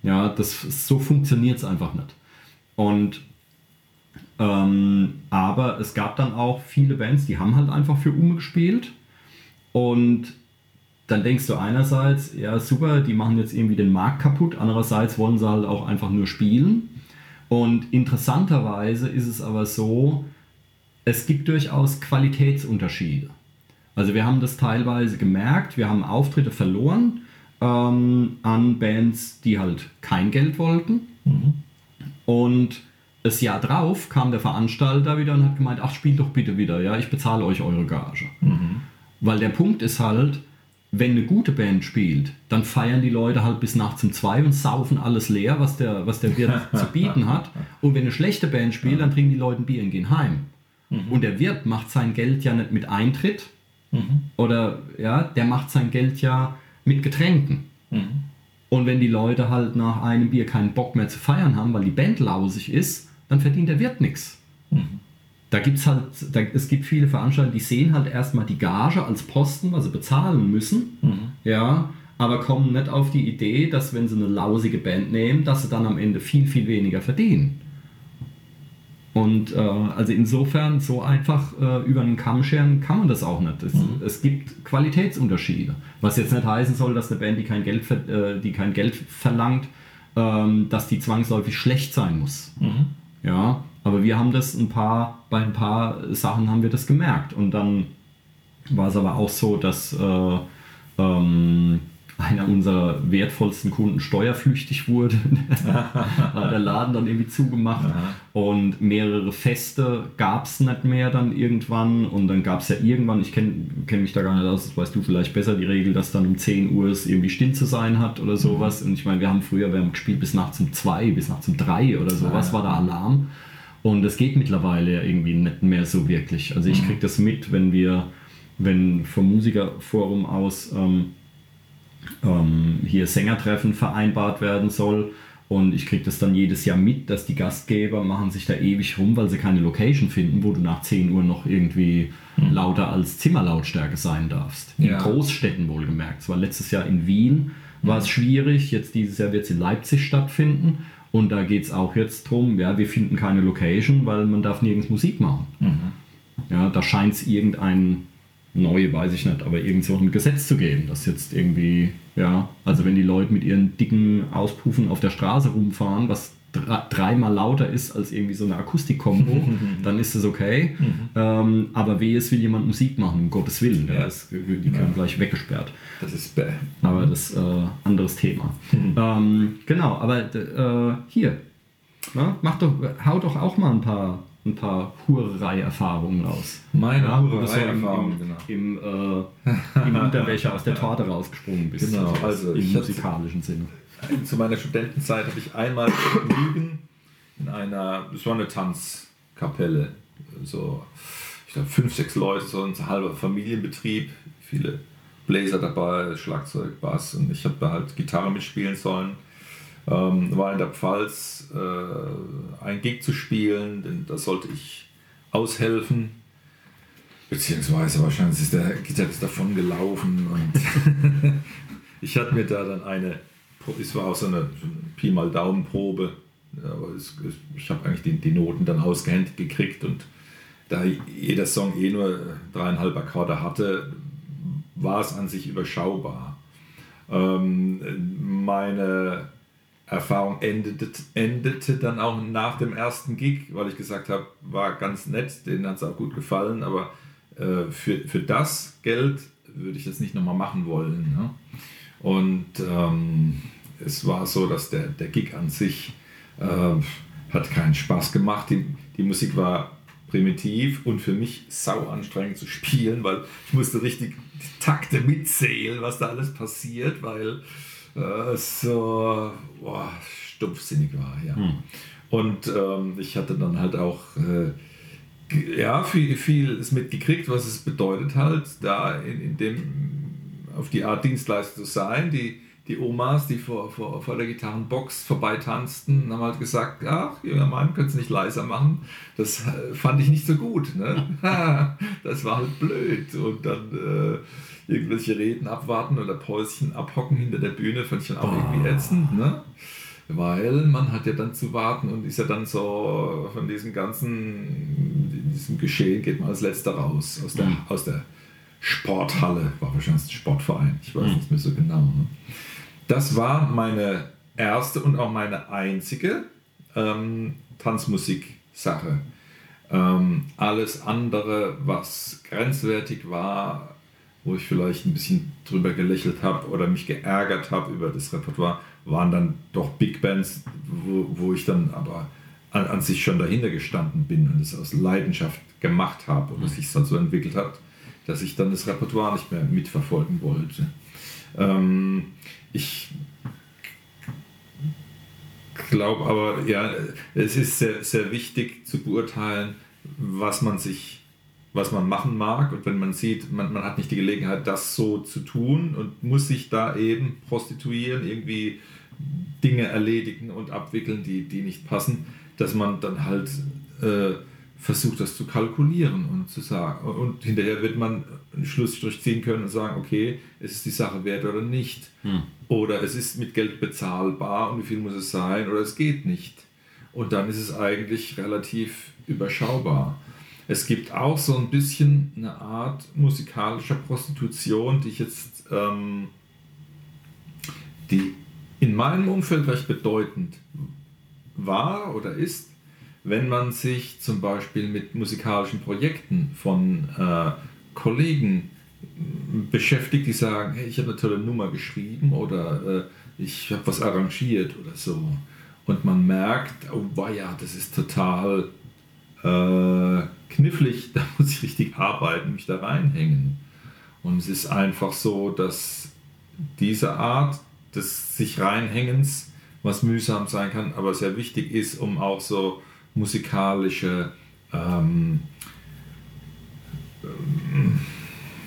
Ja, das, so funktioniert es einfach nicht. Und ähm, aber es gab dann auch viele Bands, die haben halt einfach für Ume gespielt. Und dann denkst du einerseits, ja super, die machen jetzt irgendwie den Markt kaputt, andererseits wollen sie halt auch einfach nur spielen. Und interessanterweise ist es aber so, es gibt durchaus Qualitätsunterschiede. Also wir haben das teilweise gemerkt, wir haben Auftritte verloren ähm, an Bands, die halt kein Geld wollten. Und das Jahr drauf kam der Veranstalter wieder und hat gemeint, ach spielt doch bitte wieder, ja, ich bezahle euch eure Gage. Weil der Punkt ist halt, wenn eine gute Band spielt, dann feiern die Leute halt bis nachts um zwei und saufen alles leer, was der, was der Wirt zu bieten hat. Und wenn eine schlechte Band spielt, dann trinken die Leute ein Bier und gehen heim. Und der Wirt macht sein Geld ja nicht mit Eintritt, oder ja, der macht sein Geld ja mit Getränken. Und wenn die Leute halt nach einem Bier keinen Bock mehr zu feiern haben, weil die Band lausig ist, dann verdient der Wirt nichts. Da gibt's halt, da, es gibt viele Veranstalter, die sehen halt erstmal die Gage als Posten, was sie bezahlen müssen, ja, aber kommen nicht auf die Idee, dass wenn sie eine lausige Band nehmen, dass sie dann am Ende viel, viel weniger verdienen. Und äh, also insofern, so einfach äh, über einen Kamm scheren kann man das auch nicht. Es, Mhm. es gibt Qualitätsunterschiede. Was jetzt nicht heißen soll, dass eine Band, die kein Geld, äh, die kein Geld verlangt, ähm, dass die zwangsläufig schlecht sein muss. Mhm. Ja, aber wir haben das ein paar, bei ein paar Sachen haben wir das gemerkt. Und dann war es aber auch so, dass äh, ähm, einer unserer wertvollsten Kunden steuerflüchtig wurde. Der Laden dann irgendwie zugemacht. Und mehrere Feste gab es nicht mehr dann irgendwann. Und dann gab es ja irgendwann, ich kenne kenn mich da gar nicht aus, das weißt du vielleicht besser, die Regel, dass dann um 10 Uhr es irgendwie still zu sein hat oder sowas. Und ich meine, wir haben früher, wir haben gespielt bis nachts um 2, bis nachts um 3 oder sowas war der Alarm. Und das geht mittlerweile ja irgendwie nicht mehr so wirklich. Also ich kriege das mit, wenn wir, wenn vom Musikerforum aus ähm, ähm, hier Sängertreffen vereinbart werden soll. Und ich kriege das dann jedes Jahr mit, dass die Gastgeber machen sich da ewig rum, weil sie keine Location finden, wo du nach 10 Uhr noch irgendwie lauter als Zimmerlautstärke sein darfst. In Ja. Großstädten wohlgemerkt. Es war letztes Jahr in Wien, war es schwierig. Jetzt dieses Jahr wird es in Leipzig stattfinden. Und da geht es auch jetzt drum, ja, wir finden keine Location, weil man darf nirgends Musik machen. Ja, da scheint es irgendein neu, weiß ich nicht, aber irgend so ein Gesetz zu geben, das jetzt irgendwie, ja, also wenn die Leute mit ihren dicken Auspuffen auf der Straße rumfahren, was dreimal lauter ist als irgendwie so eine Akustikkombo, dann ist es okay. Ähm, aber wehe, es will jemand Musik machen, um Gottes Willen. Ja. Ja. Das, die können gleich weggesperrt. Das ist bäh. Aber das ist äh, anderes Thema. Ähm, genau, aber äh, hier, ne? Mach doch, hau doch auch mal ein paar, ein paar Hurerei-Erfahrungen raus. Meine Ja, Hurerei-Erfahrungen, im, genau. im, äh, im Unterwäsche aus der Torte rausgesprungen bist. Genau, sowas, also im musikalischen Sinne. Zu meiner Studentenzeit habe ich einmal Vergnügen in einer, das war eine Tanzkapelle, so, ich glaube, fünf, sechs Leute, so ein halber Familienbetrieb, viele Bläser dabei, Schlagzeug, Bass und ich habe da halt Gitarre mitspielen sollen. Ähm, war in der Pfalz äh, ein Gig zu spielen, denn da sollte ich aushelfen. Beziehungsweise wahrscheinlich ist der Gitarrist davon gelaufen und ich hatte mir da dann eine, es war auch so eine, Pi mal Daumenprobe, ja, aber es, ich habe eigentlich die, die Noten dann ausgehändigt gekriegt und da jeder Song eh nur dreieinhalb Akkorde hatte, war es an sich überschaubar. Ähm, meine Erfahrung endete, endete dann auch nach dem ersten Gig, weil ich gesagt habe, war ganz nett, denen hat es auch gut gefallen, aber äh, für, für das Geld würde ich das nicht nochmal machen wollen. Ne? Und ähm, es war so, dass der, der Gig an sich äh, hat keinen Spaß gemacht. Die, die Musik war primitiv und für mich sau anstrengend zu spielen, weil ich musste richtig die Takte mitzählen, was da alles passiert, weil äh, so boah, stumpfsinnig war. Ja. Und ähm, ich hatte dann halt auch äh, ja, viel, vieles mitgekriegt, was es bedeutet halt, da in, in dem auf die Art Dienstleister zu sein. Die, die Omas, die vor, vor, vor der Gitarrenbox vorbeitanzten, haben halt gesagt, ach, junger Mann, könntest du nicht leiser machen. Das äh, fand ich nicht so gut. Ne? das war halt blöd. Und dann äh, irgendwelche Reden abwarten oder Päuschen abhocken hinter der Bühne, fand ich dann auch irgendwie ätzend. Ne? Weil man hat ja dann zu warten und ist ja dann so von diesem ganzen, diesem Geschehen geht man als letzter raus, aus der, aus der Sporthalle, war wahrscheinlich ein Sportverein, ich weiß nicht mehr so genau. Ne? Das war meine erste und auch meine einzige ähm, Tanzmusik-Sache. Ähm, alles andere, was grenzwertig war, wo ich vielleicht ein bisschen drüber gelächelt habe oder mich geärgert habe über das Repertoire, waren dann doch Big Bands, wo, wo ich dann aber an, an sich schon dahinter gestanden bin und es aus Leidenschaft gemacht habe und es sich dann so entwickelt hat, dass ich dann das Repertoire nicht mehr mitverfolgen wollte. Ähm, ich glaube aber, ja, es ist sehr, sehr wichtig zu beurteilen, was man sich, was man machen mag. Und wenn man sieht, man, man hat nicht die Gelegenheit, das so zu tun und muss sich da eben prostituieren, irgendwie Dinge erledigen und abwickeln, die, die nicht passen, dass man dann halt äh, versucht, das zu kalkulieren und zu sagen. Und hinterher wird man einen Schlussstrich ziehen können und sagen, okay, es ist die Sache wert oder nicht. Oder es ist mit Geld bezahlbar und wie viel muss es sein oder es geht nicht. und dann ist es eigentlich relativ überschaubar. Es gibt auch so ein bisschen eine Art musikalischer Prostitution, die ich jetzt, ähm, die in meinem Umfeld recht bedeutend war oder ist, wenn man sich zum Beispiel mit musikalischen Projekten von äh, Kollegen beschäftigt, die sagen, hey, ich habe eine tolle Nummer geschrieben oder äh, ich habe was arrangiert oder so. Und man merkt, oh ja, das ist total äh, knifflig, da muss ich richtig arbeiten, mich da reinhängen. Und es ist einfach so, dass diese Art des sich reinhängens, was mühsam sein kann, aber sehr wichtig ist, um auch so musikalische ähm, ähm,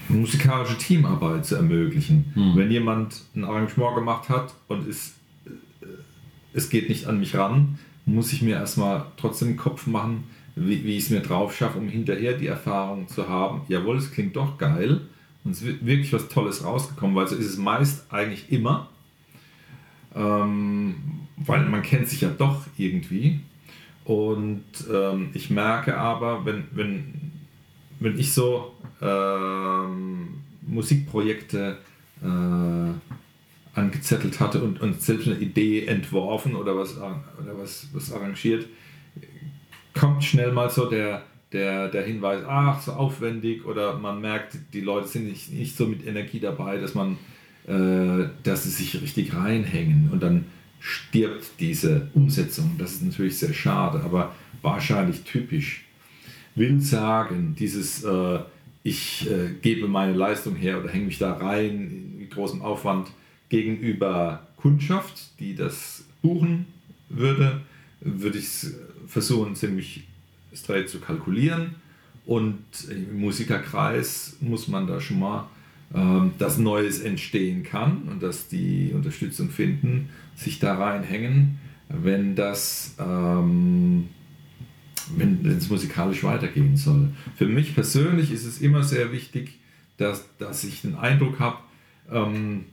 musikalische Teamarbeit zu ermöglichen. Hm. Wenn jemand ein Arrangement gemacht hat und es, äh, es geht nicht an mich ran, muss ich mir erstmal trotzdem den Kopf machen, wie, wie ich es mir drauf schaffe, um hinterher die Erfahrung zu haben, jawohl, es klingt doch geil und es ist wirklich was Tolles rausgekommen, weil so ist es meist eigentlich immer, ähm, weil man kennt sich ja doch irgendwie und ähm, ich merke aber, wenn, wenn, wenn ich so ähm, Musikprojekte äh, angezettelt hatte und, und selbst eine Idee entworfen oder was, oder was, was arrangiert, kommt schnell mal so der, der, der Hinweis, ach, so aufwendig oder man merkt, die Leute sind nicht, nicht so mit Energie dabei, dass man, äh, dass sie sich richtig reinhängen. Und dann stirbt diese Umsetzung. Das ist natürlich sehr schade, aber wahrscheinlich typisch. Will sagen, dieses äh, ich äh, gebe meine Leistung her oder hänge mich da rein mit großem Aufwand gegenüber Kundschaft, die das buchen würde, würde ich versuchen, ziemlich straight zu kalkulieren. Und im Musikerkreis muss man da schon mal, ähm, dass Neues entstehen kann und dass die Unterstützung finden, sich da reinhängen, wenn das ähm, wenn es musikalisch weitergehen soll. Für mich persönlich ist es immer sehr wichtig, dass, dass ich den Eindruck habe, ähm,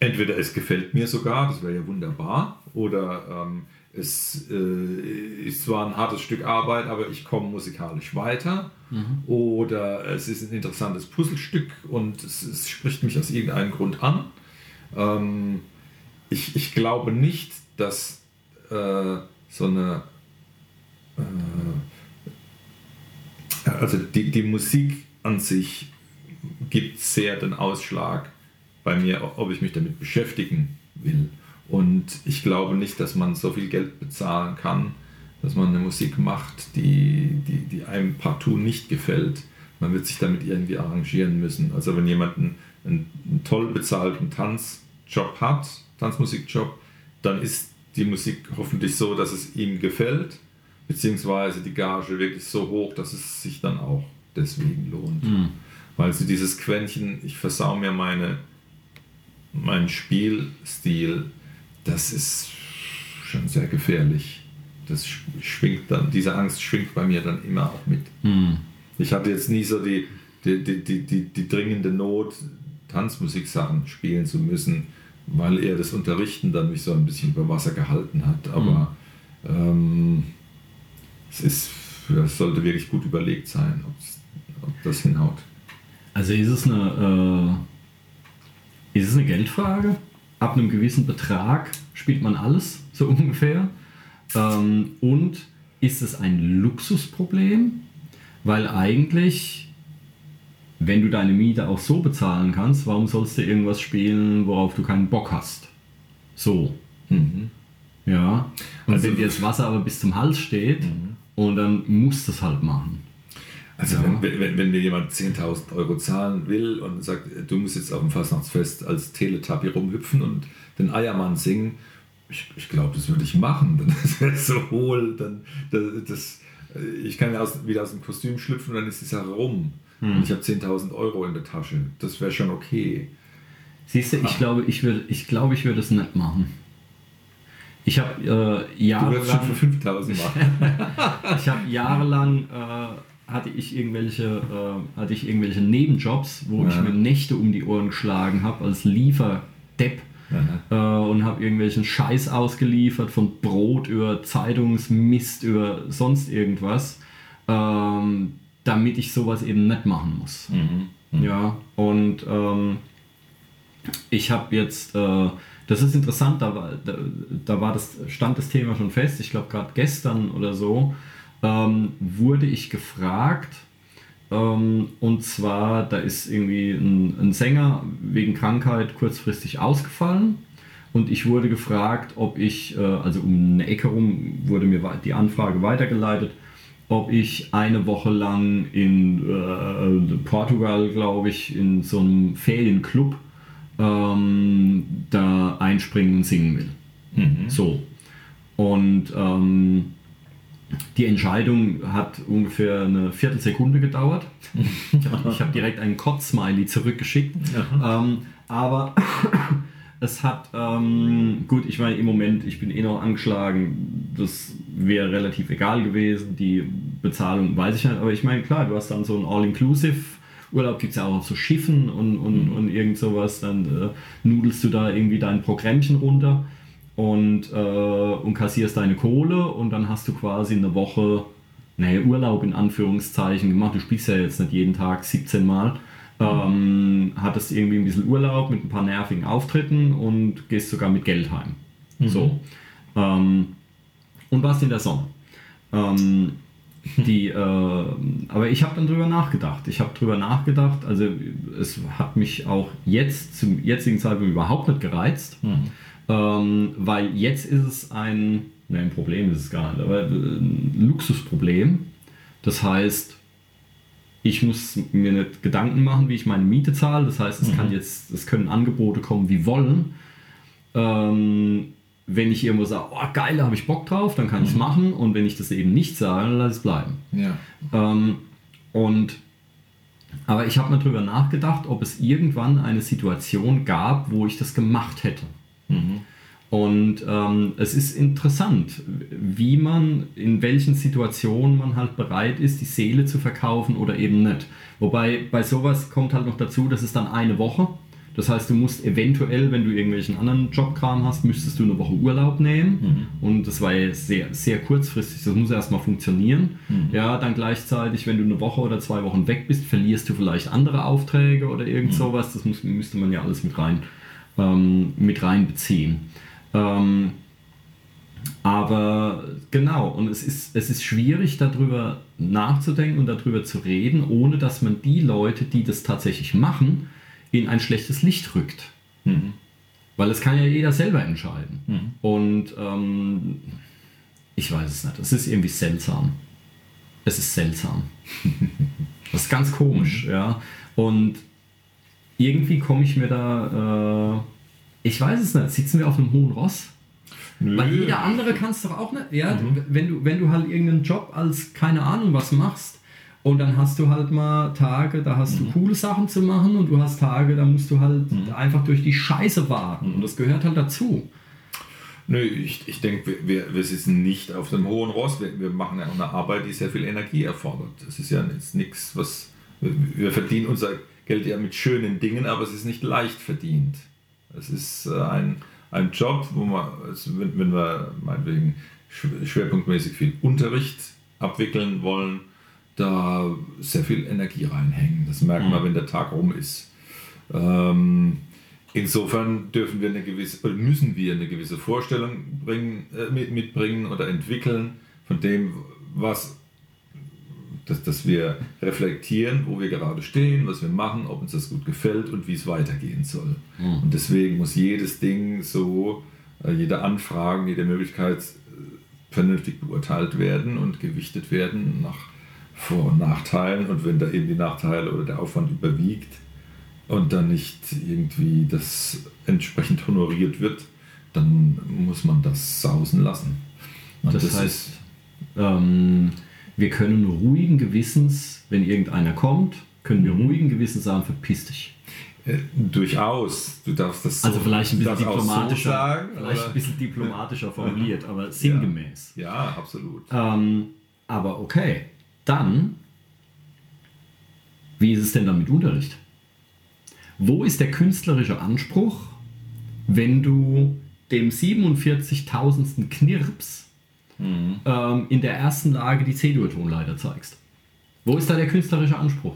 entweder es gefällt mir sogar, das wäre ja wunderbar, oder ähm, es äh, ist zwar ein hartes Stück Arbeit, aber ich komme musikalisch weiter. Mhm. Oder es ist ein interessantes Puzzlestück und es, es spricht mich aus irgendeinem Grund an. Ähm, ich, ich glaube nicht, dass äh, so eine äh, also die, die Musik an sich gibt sehr den Ausschlag bei mir, ob ich mich damit beschäftigen will. Und ich glaube nicht, dass man so viel Geld bezahlen kann, dass man eine Musik macht, die, die, die einem partout nicht gefällt. Man wird sich damit irgendwie arrangieren müssen. Also wenn jemand einen, einen toll bezahlten Tanzjob hat, Tanzmusikjob, dann ist die Musik hoffentlich so, dass es ihm gefällt beziehungsweise die Gage wirklich so hoch, dass es sich dann auch deswegen lohnt. Mhm. Weil so dieses Quäntchen, ich versau mir meine, meinen Spielstil, das ist schon sehr gefährlich. Das schwingt dann, diese Angst schwingt bei mir dann immer auch mit. Mhm. Ich hatte jetzt nie so die, die, die, die, die, die dringende Not, Tanzmusiksachen spielen zu müssen, weil er das Unterrichten dann mich so ein bisschen über Wasser gehalten hat. Aber mhm. ähm, es ist, das sollte wirklich gut überlegt sein, ob das hinhaut. Also ist es eine, äh, ist es eine Geldfrage? Ab einem gewissen Betrag spielt man alles, so ungefähr. Ähm, und ist es ein Luxusproblem? Weil eigentlich, wenn du deine Miete auch so bezahlen kannst, warum sollst du irgendwas spielen, worauf du keinen Bock hast? So. Mhm. Ja. Und also, wenn dir das Wasser aber bis zum Hals steht, mhm und dann muss das halt machen. Also ja. wenn, wenn, wenn mir jemand 10.000 Euro zahlen will und sagt, du musst jetzt auf dem Fastnachtsfest als Teletubby rumhüpfen und den Eiermann singen, ich, ich glaube, das würde ich machen. Das wäre so hohl. Dann, das, das, ich kann ja aus, wieder aus dem Kostüm schlüpfen und dann ist die Sache rum. Hm. Und ich habe 10.000 Euro in der Tasche. Das wäre schon okay. Siehst du, ich ah. glaube, ich würde ich glaub, ich würd es nicht machen. Ich habe äh, jahrelang. Du für 5000 machen. ich habe jahrelang äh, hatte ich irgendwelche äh, hatte ich irgendwelche Nebenjobs, wo ja. ich mir Nächte um die Ohren geschlagen habe als Lieferdepp äh, und habe irgendwelchen Scheiß ausgeliefert, von Brot über Zeitungsmist über sonst irgendwas, ähm, damit ich sowas eben nicht machen muss. Mhm. Ja, und ähm, ich habe jetzt, äh, das ist interessant, da war, da, da war das, stand das Thema schon fest, ich glaube gerade gestern oder so, ähm, wurde ich gefragt, ähm, und zwar, da ist irgendwie ein, ein, Sänger wegen Krankheit kurzfristig ausgefallen. Und ich wurde gefragt, ob ich, äh, also um eine Ecke rum wurde mir die Anfrage weitergeleitet, ob ich eine Woche lang in äh, Portugal, glaube ich, in so einem Ferienclub ähm, da einspringen und singen will. Mhm. So. Und ähm, die Entscheidung hat ungefähr eine Viertelsekunde gedauert. ich habe direkt einen Kotz-Smiley zurückgeschickt. Ähm, aber es hat, ähm, gut, ich meine, im Moment, ich bin eh noch angeschlagen, das wäre relativ egal gewesen. Die Bezahlung weiß ich nicht, aber ich meine, klar, du hast dann so ein All-Inclusive. Urlaub gibt es ja auch auf so Schiffen und, und, mhm. und irgend sowas. Dann äh, nudelst du da irgendwie dein Programmchen runter und, äh, und kassierst deine Kohle und dann hast du quasi eine Woche, naja, Urlaub in Anführungszeichen gemacht. Du spielst ja jetzt nicht jeden Tag 17 Mal. Ähm, hattest irgendwie ein bisschen Urlaub mit ein paar nervigen Auftritten und gehst sogar mit Geld heim. Mhm. So. Ähm, und warst in der Sonne. Ähm, die, äh, aber ich habe dann drüber nachgedacht. Ich habe drüber nachgedacht, also es hat mich auch jetzt zum jetzigen Zeitpunkt überhaupt nicht gereizt. Mhm ähm, weil jetzt ist es ein, ne, ein Problem ist es gar nicht, aber ein Luxusproblem. Das heißt, ich muss mir nicht Gedanken machen, wie ich meine Miete zahle. Das heißt, es mhm. kann jetzt, es können Angebote kommen, wie wollen. Ähm, wenn ich irgendwo sage, oh geil, da habe ich Bock drauf, dann kann mhm. ich es machen. Und wenn ich das eben nicht sage, dann lasse ich es bleiben. Ja. Ähm, und aber ich habe mal drüber nachgedacht, ob es irgendwann eine Situation gab, wo ich das gemacht hätte. Mhm. Und ähm, es ist interessant, wie man, in welchen Situationen man halt bereit ist, die Seele zu verkaufen oder eben nicht. Wobei bei sowas kommt halt noch dazu, dass es dann eine Woche. Das heißt, du musst eventuell, wenn du irgendwelchen anderen Jobkram hast, müsstest du eine Woche Urlaub nehmen. Mhm. Und das war ja sehr, sehr kurzfristig. Das muss erstmal funktionieren. Mhm. Ja, dann gleichzeitig, wenn du eine Woche oder zwei Wochen weg bist, verlierst du vielleicht andere Aufträge oder irgend mhm. sowas. Das muss, müsste man ja alles mit rein ähm, mit reinbeziehen. Ähm, aber genau, und es ist, es ist schwierig darüber nachzudenken und darüber zu reden, ohne dass man die Leute, die das tatsächlich machen, in ein schlechtes Licht rückt. Mhm. Weil es kann ja jeder selber entscheiden. Mhm. Und ähm, ich weiß es nicht, es ist irgendwie seltsam. Es ist seltsam. das ist ganz komisch, mhm. ja. Und irgendwie komme ich mir da, äh, ich weiß es nicht, sitzen wir auf einem hohen Ross? Nö. Weil jeder andere kann es doch auch nicht. Ja, mhm. wenn, du, wenn du halt irgendeinen Job als keine Ahnung was machst und dann hast du halt mal Tage, da hast mhm. du coole Sachen zu machen und du hast Tage, da musst du halt mhm. einfach durch die Scheiße warten und das gehört halt dazu. Nö, ich, ich denke, wir, wir sitzen nicht auf dem hohen Ross. Wir, wir machen ja eine Arbeit, die sehr viel Energie erfordert. Das ist ja jetzt nichts, was wir verdienen unser Geld ja mit schönen Dingen, aber es ist nicht leicht verdient. Es ist äh, ein, ein Job, wo man, wenn wir meinetwegen schwerpunktmäßig viel Unterricht abwickeln wollen, da sehr viel Energie reinhängen. Das merken wir, mhm. wenn der Tag rum ist. Ähm, insofern dürfen wir eine gewisse, müssen wir eine gewisse Vorstellung bringen, äh, mitbringen oder entwickeln von dem, was dass, dass wir reflektieren, wo wir gerade stehen, was wir machen, ob uns das gut gefällt und wie es weitergehen soll. Mhm. Und deswegen muss jedes Ding so, äh, jede Anfrage, jede Möglichkeit äh, vernünftig beurteilt werden und gewichtet werden nach Vor- und Nachteilen. Und wenn da eben die Nachteile oder der Aufwand überwiegt und dann nicht irgendwie das entsprechend honoriert wird, dann muss man das sausen lassen. Das, das heißt, ähm, wir können ruhigen Gewissens, wenn irgendeiner kommt, können wir ruhigen Gewissens sagen, verpiss dich. Äh, durchaus. Du darfst das so, Also vielleicht ein bisschen diplomatischer, so sagen, vielleicht ein bisschen diplomatischer formuliert, aber sinngemäß. Ja, ja absolut. Ähm, aber okay, dann, wie ist es denn dann mit Unterricht? Wo ist der künstlerische Anspruch wenn du dem 47.000. Knirps Mhm. ähm, in der ersten Lage die C-Dur-Tonleiter zeigst? Wo ist da der künstlerische Anspruch?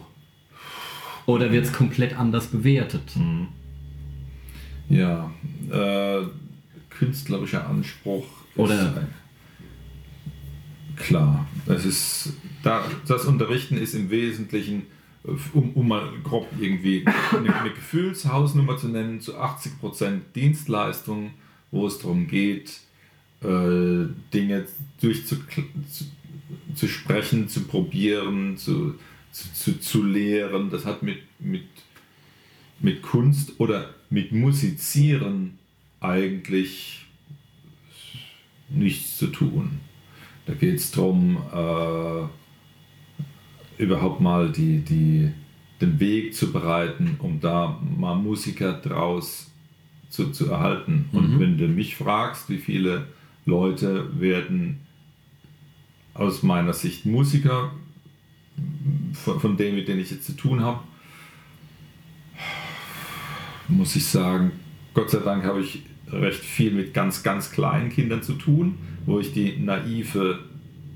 Oder wird es komplett anders bewertet? Mhm. Ja, äh, künstlerischer Anspruch. Oder- ist, klar, es ist da, das Unterrichten ist im Wesentlichen, um, um mal grob irgendwie eine, eine Gefühlshausnummer zu nennen, zu 80% Dienstleistung, wo es darum geht, äh, Dinge durchzusprechen, zu, zu probieren, zu, zu, zu, zu lehren. Das hat mit, mit, mit Kunst oder mit Musizieren eigentlich nichts zu tun. Da geht es darum, äh, überhaupt mal die, die, den Weg zu bereiten, um da mal Musiker draus zu, zu erhalten. Und Mhm. wenn du mich fragst, wie viele Leute werden aus meiner Sicht Musiker, von, von denen, mit denen ich jetzt zu tun habe, muss ich sagen, Gott sei Dank habe ich recht viel mit ganz, ganz kleinen Kindern zu tun, wo ich die naive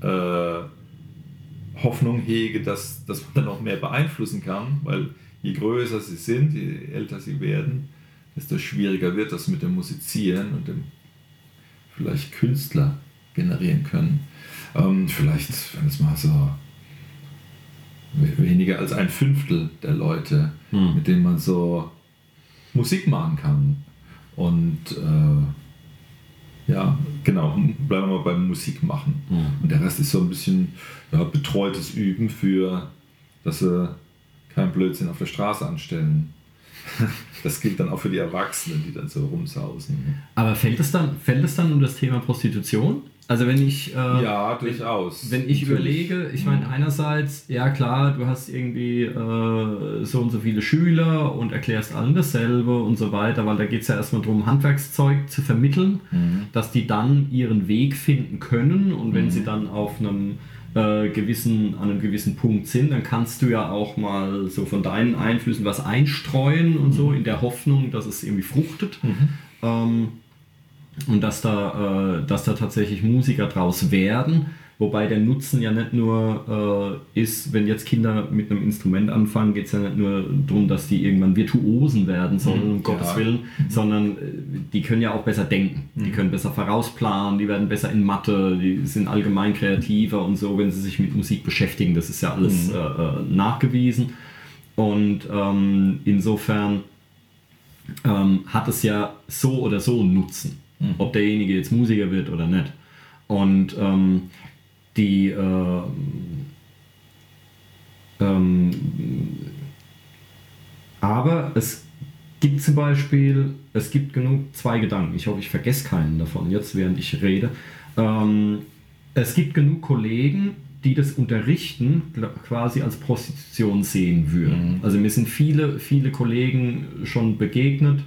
äh, Hoffnung hege, dass, dass man dann noch mehr beeinflussen kann, weil je größer sie sind, je älter sie werden, desto schwieriger wird das mit dem Musizieren und dem vielleicht Künstler generieren können. Ähm, vielleicht, wenn es mal so we- weniger als ein Fünftel der Leute, Hm. mit denen man so Musik machen kann. Und äh, ja, genau, bleiben wir mal beim Musik machen. Hm. Und der Rest ist so ein bisschen ja, betreutes Üben für, dass sie keinen Blödsinn auf der Straße anstellen. Das gilt dann auch für die Erwachsenen, die dann so rumsausen. Aber fällt es dann, fällt es dann um das Thema Prostitution? Also wenn ich, äh, Ja, durchaus. wenn ich Natürlich. überlege, ich meine einerseits, ja klar, du hast irgendwie äh, so und so viele Schüler und erklärst allen dasselbe und so weiter, weil da geht es ja erstmal darum, Handwerkszeug zu vermitteln, Mhm. dass die dann ihren Weg finden können und wenn sie dann auf einem äh, gewissen, an einem gewissen Punkt sind, dann kannst du ja auch mal so von deinen Einflüssen was einstreuen und so, in der Hoffnung, dass es irgendwie fruchtet. Ähm, und dass da, äh, dass da tatsächlich Musiker draus werden. Wobei der Nutzen ja nicht nur äh, ist, wenn jetzt Kinder mit einem Instrument anfangen, geht es ja nicht nur darum, dass die irgendwann Virtuosen werden sollen, um ja. Gottes Willen, sondern äh, die können ja auch besser denken. Die können besser vorausplanen, die werden besser in Mathe, die sind allgemein kreativer und so, wenn sie sich mit Musik beschäftigen. Das ist ja alles äh, äh, nachgewiesen. Und ähm, insofern ähm, hat es ja so oder so einen Nutzen, ob derjenige jetzt Musiker wird oder nicht. Und ähm, die äh, ähm, aber es gibt zum Beispiel, es gibt genug zwei Gedanken. Ich hoffe, ich vergesse keinen davon jetzt, während ich rede. Ähm, es gibt genug Kollegen, die das Unterrichten quasi als Prostitution sehen würden. Also mir sind viele, viele Kollegen schon begegnet,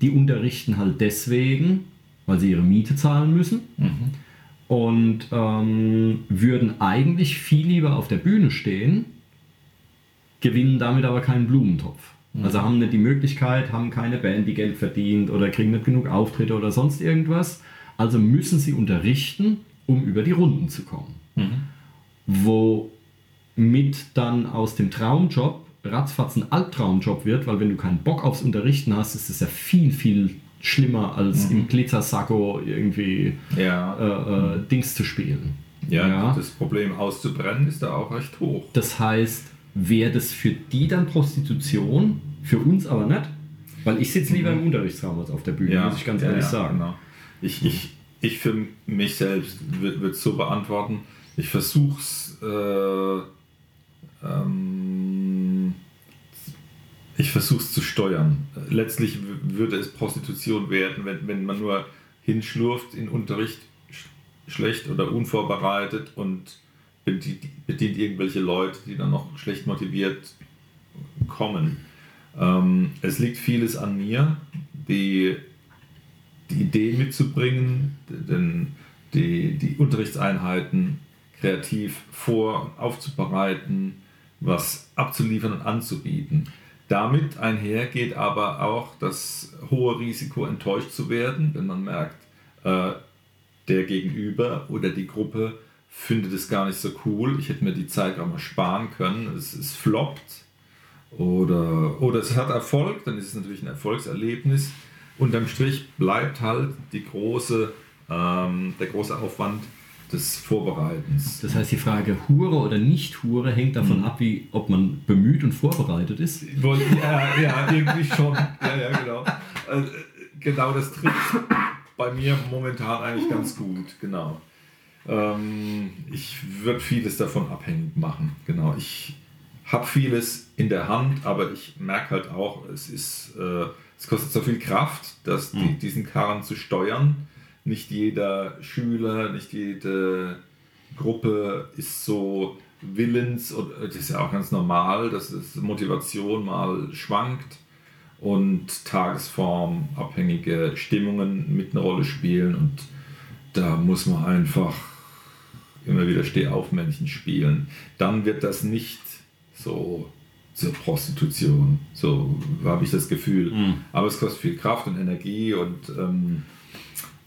die unterrichten halt deswegen, weil sie ihre Miete zahlen müssen und ähm, würden eigentlich viel lieber auf der Bühne stehen, gewinnen damit aber keinen Blumentopf. Also haben nicht die Möglichkeit, haben keine Band, die Geld verdient oder kriegen nicht genug Auftritte oder sonst irgendwas. Also müssen sie unterrichten, um über die Runden zu kommen. Womit dann aus dem Traumjob ratzfatz ein Albtraumjob wird, weil wenn du keinen Bock aufs Unterrichten hast, ist es ja viel, viel schlimmer als im Glitzersacko irgendwie Ja, äh, äh, Dings zu spielen. ja, ja. das Problem auszubrennen ist da auch recht hoch. Das heißt, wäre das für die dann Prostitution, für uns aber nicht? Weil ich sitze lieber im Unterrichtsraum als auf der Bühne, muss ich ganz ja, ehrlich ja, sagen. Genau. Ich, ich, ich für mich selbst würde es so beantworten, ich versuche es äh, ähm, ich versuche es zu steuern. Letztlich würde es Prostitution werden, wenn, wenn man nur hinschlurft in Unterricht sch- schlecht oder unvorbereitet und bedient, bedient irgendwelche Leute, die dann noch schlecht motiviert kommen. Ähm, es liegt vieles an mir, die, die Idee mitzubringen, denn die, die Unterrichtseinheiten kreativ vor und aufzubereiten, was abzuliefern und anzubieten. Damit einher geht aber auch das hohe Risiko, enttäuscht zu werden, wenn man merkt, äh, der Gegenüber oder die Gruppe findet es gar nicht so cool. Ich hätte mir die Zeit auch mal sparen können. Es, es floppt oder, oder es hat Erfolg, dann ist es natürlich ein Erfolgserlebnis. Unterm Strich bleibt halt die große, ähm, der große Aufwand des Vorbereitens. Das heißt, die Frage Hure oder nicht Hure hängt davon mhm. ab, wie, ob man bemüht und vorbereitet ist. Ja, ja irgendwie schon. Ja, ja, genau. Also, genau, das trifft bei mir momentan eigentlich ganz gut. Genau. Ähm, ich würde vieles davon abhängig machen. Genau. Ich habe vieles in der Hand, aber ich merke halt auch, es ist, äh, es kostet so viel Kraft, dass die, mhm. diesen Karren zu steuern nicht jeder Schüler, nicht jede Gruppe ist so willens, und das ist ja auch ganz normal, dass es Motivation mal schwankt und tagesformabhängige Stimmungen mit eine Rolle spielen und da muss man einfach immer wieder Stehaufmännchen spielen. Dann wird das nicht so zur Prostitution. So habe ich das Gefühl. Mhm. Aber es kostet viel Kraft und Energie und ähm,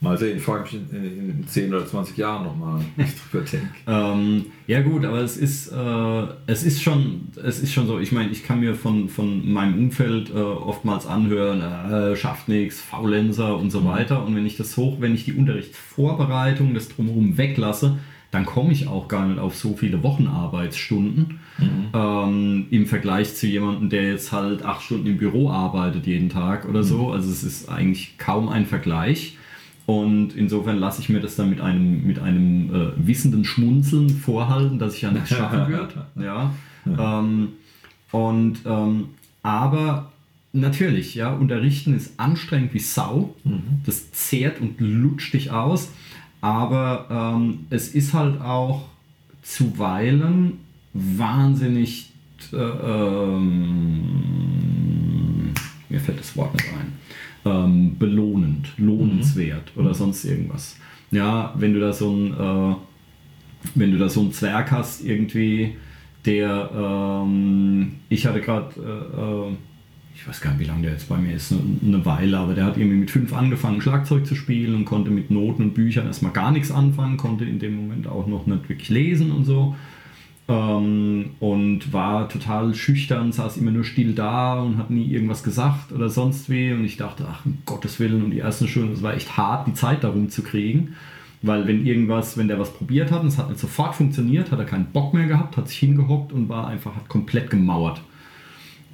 Mal sehen, frage mich in, in, in 10 oder 20 Jahren nochmal, wenn ich drüber denke. ähm, ja gut, aber es ist, äh, es ist schon, es ist schon so, ich meine, ich kann mir von, von meinem Umfeld äh, oftmals anhören, äh, schafft nichts, Faulenzer und so mhm. weiter. Und wenn ich das hoch, wenn ich die Unterrichtsvorbereitung, das drumherum weglasse, dann komme ich auch gar nicht auf so viele Wochenarbeitsstunden mhm. ähm, im Vergleich zu jemandem, der jetzt halt acht Stunden im Büro arbeitet jeden Tag oder so. Mhm. Also es ist eigentlich kaum ein Vergleich. Und insofern lasse ich mir das dann mit einem, mit einem äh, wissenden Schmunzeln vorhalten, dass ich ja nichts schaffen wird. Ja. Ähm, und ähm, aber natürlich, ja, unterrichten ist anstrengend wie Sau. Mhm. Das zehrt und lutscht dich aus. Aber ähm, es ist halt auch zuweilen wahnsinnig, äh, ähm, mir fällt das Wort nicht ein ähm, belohnend, lohnenswert mhm. oder sonst irgendwas. Ja, wenn du da so ein, äh, wenn du da so einen Zwerg hast, irgendwie, der, ähm, ich hatte gerade, äh, äh, ich weiß gar nicht, wie lange der jetzt bei mir ist, eine, eine, Weile, aber der hat irgendwie mit fünf angefangen, Schlagzeug zu spielen und konnte mit Noten und Büchern erstmal gar nichts anfangen, konnte in dem Moment auch noch nicht wirklich lesen und so ähm, und war total schüchtern, saß immer nur still da und hat nie irgendwas gesagt oder sonst wie. Und ich dachte, ach, um Gottes Willen, und die ersten Stunden, es war echt hart, die Zeit darum zu kriegen. Weil wenn irgendwas, wenn der was probiert hat und es hat nicht sofort funktioniert, hat er keinen Bock mehr gehabt, hat sich hingehockt und war einfach, hat komplett gemauert.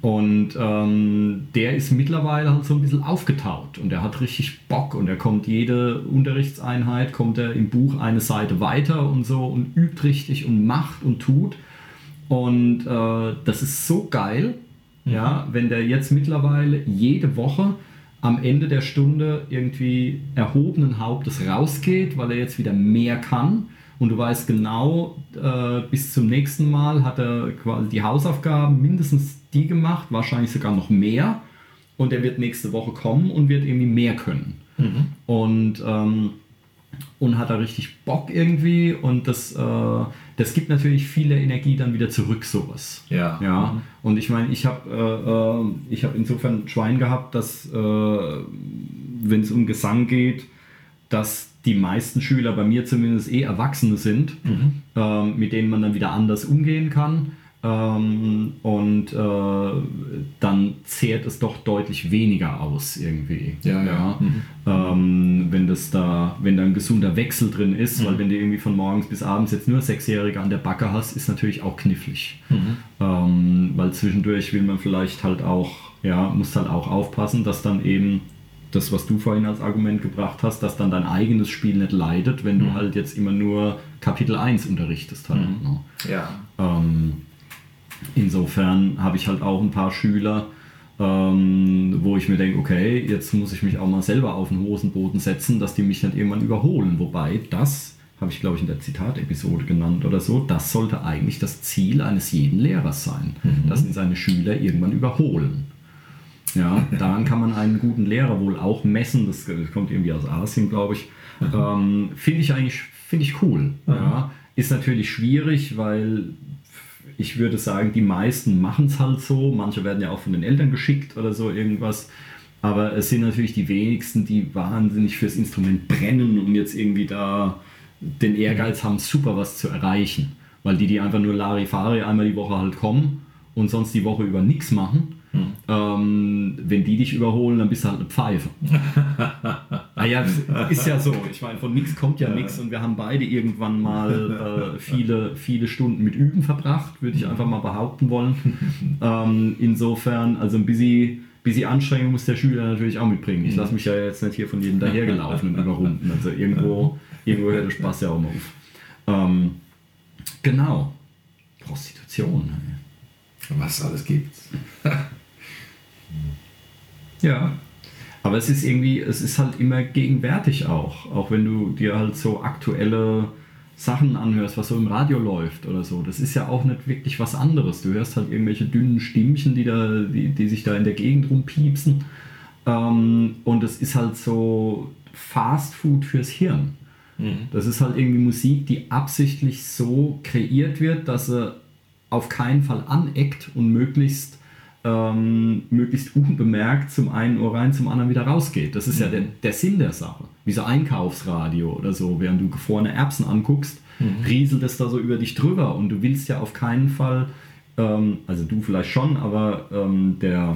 Und ähm, der ist mittlerweile halt so ein bisschen aufgetaut und er hat richtig Bock und er kommt jede Unterrichtseinheit, kommt er im Buch eine Seite weiter und so und übt richtig und macht und tut. Und äh, das ist so geil, mhm. ja, wenn der jetzt mittlerweile jede Woche am Ende der Stunde irgendwie erhobenen Hauptes rausgeht, weil er jetzt wieder mehr kann und du weißt genau, äh, bis zum nächsten Mal hat er quasi die Hausaufgaben mindestens die gemacht, wahrscheinlich sogar noch mehr. Und er wird nächste Woche kommen und wird irgendwie mehr können. Mhm. Und, ähm, und hat da richtig Bock irgendwie. Und das, äh, das gibt natürlich viele Energie dann wieder zurück, sowas. Ja. ja? Mhm. Und ich meine, ich habe äh, äh, hab insofern Schwein gehabt, dass, äh, wenn es um Gesang geht, dass die meisten Schüler bei mir zumindest eh Erwachsene sind, mhm. ähm, mit denen man dann wieder anders umgehen kann. Ähm, und äh, dann zehrt es doch deutlich weniger aus irgendwie. Ja, ja. ja. Mhm. Ähm, wenn das da, wenn da ein gesunder Wechsel drin ist, mhm. weil wenn du irgendwie von morgens bis abends jetzt nur Sechsjährige an der Backe hast, ist natürlich auch knifflig. Mhm. Ähm, weil zwischendurch will man vielleicht halt auch, ja, muss halt auch aufpassen, dass dann eben das, was du vorhin als Argument gebracht hast, dass dann dein eigenes Spiel nicht leidet, wenn du mhm. halt jetzt immer nur Kapitel 1 unterrichtest. Halt, mhm. ne? Ja. Insofern habe ich halt auch ein paar Schüler, ähm, wo ich mir denke, okay, jetzt muss ich mich auch mal selber auf den Hosenboden setzen, dass die mich dann irgendwann überholen. Wobei das, habe ich glaube ich in der Zitatepisode genannt oder so, das sollte eigentlich das Ziel eines jeden Lehrers sein, mhm. dass ihn seine Schüler irgendwann überholen. Ja, daran kann man einen guten Lehrer wohl auch messen. Das, kommt irgendwie aus Asien, glaube ich. Ähm, Finde ich eigentlich finde ich cool. Ja. Ist natürlich schwierig, weil ich würde sagen, die meisten machen es halt so. Manche werden ja auch von den Eltern geschickt oder so irgendwas. Aber es sind natürlich die wenigsten, die wahnsinnig fürs Instrument brennen und jetzt irgendwie da den Ehrgeiz haben, super was zu erreichen. Weil die, die einfach nur Larifari einmal die Woche halt kommen und sonst die Woche über nichts machen, hm. ähm, wenn die dich überholen, dann bist du halt eine Pfeife. ah ja, ist ja so. Ich meine, von nichts kommt ja, ja. nichts und wir haben beide irgendwann mal äh, viele, viele Stunden mit Üben verbracht, würde ich einfach mal behaupten wollen. ähm, insofern, also ein bisschen bisschen Anstrengung muss der Schüler natürlich auch mitbringen. Ich lasse mich ja jetzt nicht hier von jedem dahergelaufen und überrunden. Also irgendwo, irgendwo hört der Spaß ja auch mal auf. Ähm, genau. Prostitution. Was alles gibt's. ja. Aber es ist irgendwie, es ist halt immer gegenwärtig auch. Auch wenn du dir halt so aktuelle Sachen anhörst, was so im Radio läuft oder so. Das ist ja auch nicht wirklich was anderes. Du hörst halt irgendwelche dünnen Stimmchen, die, da, die, die sich da in der Gegend rumpiepsen. Ähm, und es ist halt so Fast Food fürs Hirn. Mhm. Das ist halt irgendwie Musik, die absichtlich so kreiert wird, dass sie auf keinen Fall aneckt und möglichst ähm, möglichst unbemerkt zum einen Ohr rein, zum anderen wieder rausgeht. Das ist mhm. ja der, der Sinn der Sache. Wie so Einkaufsradio oder so, während du gefrorene Erbsen anguckst, mhm. rieselt es da so über dich drüber und du willst ja auf keinen Fall, ähm, also du vielleicht schon, aber ähm, der,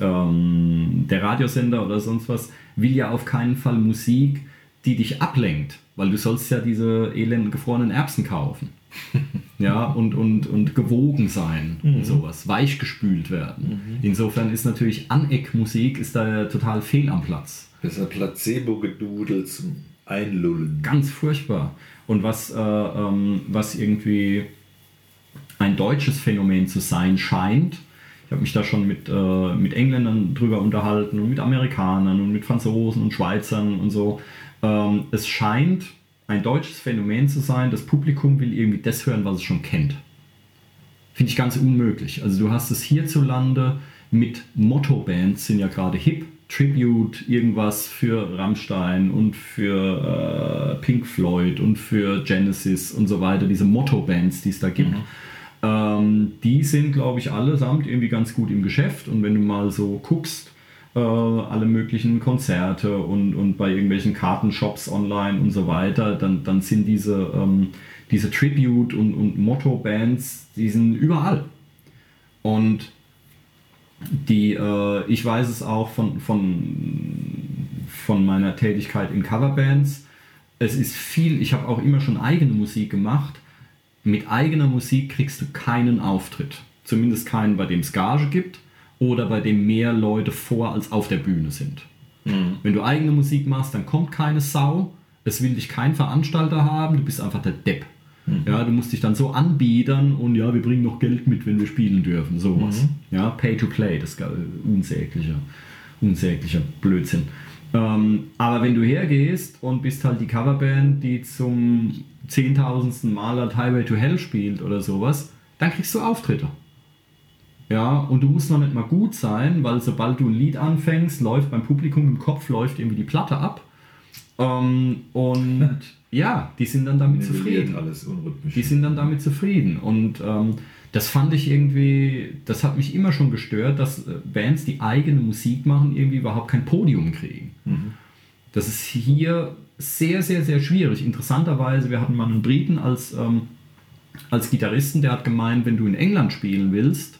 ähm, der Radiosender oder sonst was will ja auf keinen Fall Musik, die dich ablenkt, weil du sollst ja diese elenden gefrorenen Erbsen kaufen ja, und, und, und gewogen sein mhm. und sowas, weichgespült werden. Mhm. Insofern ist natürlich Aneckmusik ist da total fehl am Platz. Das ist ein Placebo-Gedudel zum Einlullen. Ganz furchtbar. Und was, äh, ähm, was irgendwie ein deutsches Phänomen zu sein scheint, ich habe mich da schon mit, äh, mit Engländern drüber unterhalten und mit Amerikanern und mit Franzosen und Schweizern und so. Ähm, es scheint ein deutsches Phänomen zu sein, das Publikum will irgendwie das hören, was es schon kennt. Finde ich ganz unmöglich. Also du hast es hierzulande mit Motto-Bands, sind ja gerade hip, Tribute, irgendwas für Rammstein und für äh, Pink Floyd und für Genesis und so weiter, diese Motto-Bands, die es da gibt. Mhm. Ähm, die sind, glaube ich, allesamt irgendwie ganz gut im Geschäft und wenn du mal so guckst, äh, alle möglichen Konzerte und, und bei irgendwelchen Kartenshops online und so weiter, dann, dann sind diese, ähm, diese Tribute- und, und Motto-Bands, die sind überall. Und die, äh, ich weiß es auch von, von, von meiner Tätigkeit in Coverbands. Es ist viel, ich habe auch immer schon eigene Musik gemacht. Mit eigener Musik kriegst du keinen Auftritt. Zumindest keinen, bei dem es Gage gibt oder bei dem mehr Leute vor als auf der Bühne sind. Mhm. Wenn du eigene Musik machst, dann kommt keine Sau, es will dich kein Veranstalter haben, du bist einfach der Depp. Mhm. Ja, du musst dich dann so anbiedern und ja, wir bringen noch Geld mit, wenn wir spielen dürfen, sowas. Mhm. Ja, Pay to Play, das ist unsäglicher, unsäglicher Blödsinn. Ähm, aber wenn du hergehst und bist halt die Coverband, die zum zehntausendsten Mal halt Highway to Hell spielt oder sowas, dann kriegst du Auftritte. Ja, und du musst noch nicht mal gut sein, weil sobald du ein Lied anfängst, läuft beim Publikum im Kopf läuft irgendwie die Platte ab. Ähm, und ja, die sind dann damit zufrieden. Alles unrhythmisch. Die sind dann damit zufrieden. Und ähm, das fand ich irgendwie, das hat mich immer schon gestört, dass äh, Bands, die eigene Musik machen, irgendwie überhaupt kein Podium kriegen. Mhm. Das ist hier sehr, sehr, sehr schwierig. Interessanterweise, wir hatten mal einen Briten als, ähm, als Gitarristen, der hat gemeint, wenn du in England spielen willst,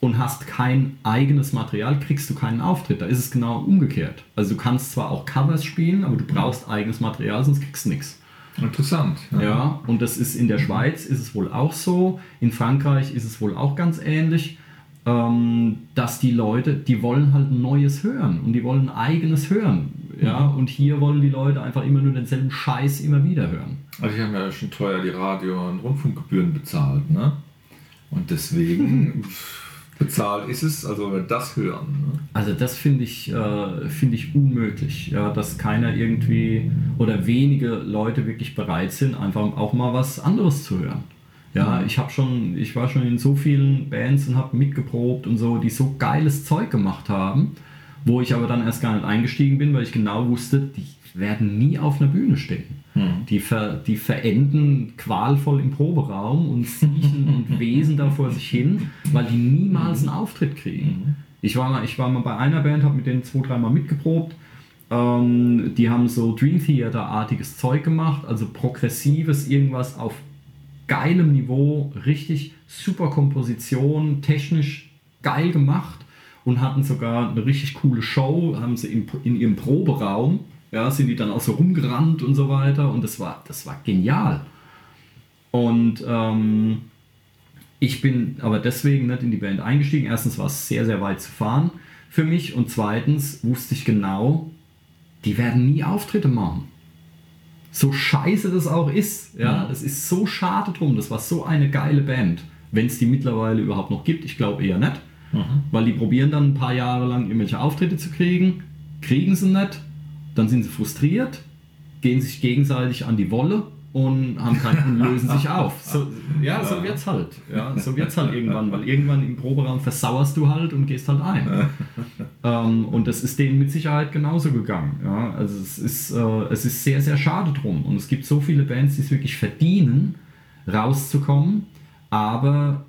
und hast kein eigenes Material, kriegst du keinen Auftritt. Da ist es genau umgekehrt. Also du kannst zwar auch Covers spielen, aber du brauchst eigenes Material, sonst kriegst du nichts. Interessant. Ja. ja. und das ist in der Schweiz ist es wohl auch so. In Frankreich ist es wohl auch ganz ähnlich, ähm, dass die Leute, die wollen halt Neues hören und die wollen eigenes hören. Ja, mhm. und hier wollen die Leute einfach immer nur denselben Scheiß immer wieder hören. Also ich habe ja schon teuer die Radio- und Rundfunkgebühren bezahlt, ne? Und deswegen bezahlt ist es, also wenn wir das hören. Ne? Also das finde ich, äh, find ich unmöglich, ja, dass keiner irgendwie oder wenige Leute wirklich bereit sind, einfach auch mal was anderes zu hören. Ja, mhm. ich habe schon, ich war schon in so vielen Bands und habe mitgeprobt und so, die so geiles Zeug gemacht haben, wo ich aber dann erst gar nicht eingestiegen bin, weil ich genau wusste, die werden nie auf einer Bühne stehen. Mhm. Die, ver, die verenden qualvoll im Proberaum und siechen und wesen da vor sich hin, weil die niemals einen Auftritt kriegen. Ich war mal, ich war mal bei einer Band, habe mit denen zwei, dreimal mitgeprobt. Ähm, die haben so Dream Theater-artiges Zeug gemacht, also progressives, irgendwas auf geilem Niveau, richtig super Komposition, technisch geil gemacht und hatten sogar eine richtig coole Show, haben sie in, in ihrem Proberaum, ja, sind die dann auch so rumgerannt und so weiter und das war, das war genial. Und ähm, ich bin aber deswegen nicht in die Band eingestiegen. Erstens war es sehr, sehr weit zu fahren für mich und zweitens wusste ich genau, die werden nie Auftritte machen. So scheiße das auch ist, ja, es ist so schade drum. Das war so eine geile Band, wenn es die mittlerweile überhaupt noch gibt. Ich glaube eher nicht, weil die probieren dann ein paar Jahre lang irgendwelche Auftritte zu kriegen, kriegen sie nicht, dann sind sie frustriert, gehen sich gegenseitig an die Wolle und haben keinen und lösen sich auf. So, ja, so wird's halt. Ja, so wird's halt irgendwann, weil irgendwann im Proberaum versauerst du halt und gehst halt ein. ähm, und das ist denen mit Sicherheit genauso gegangen. Ja, also es ist, äh, es ist sehr, sehr schade drum. Und es gibt so viele Bands, die es wirklich verdienen, rauszukommen, aber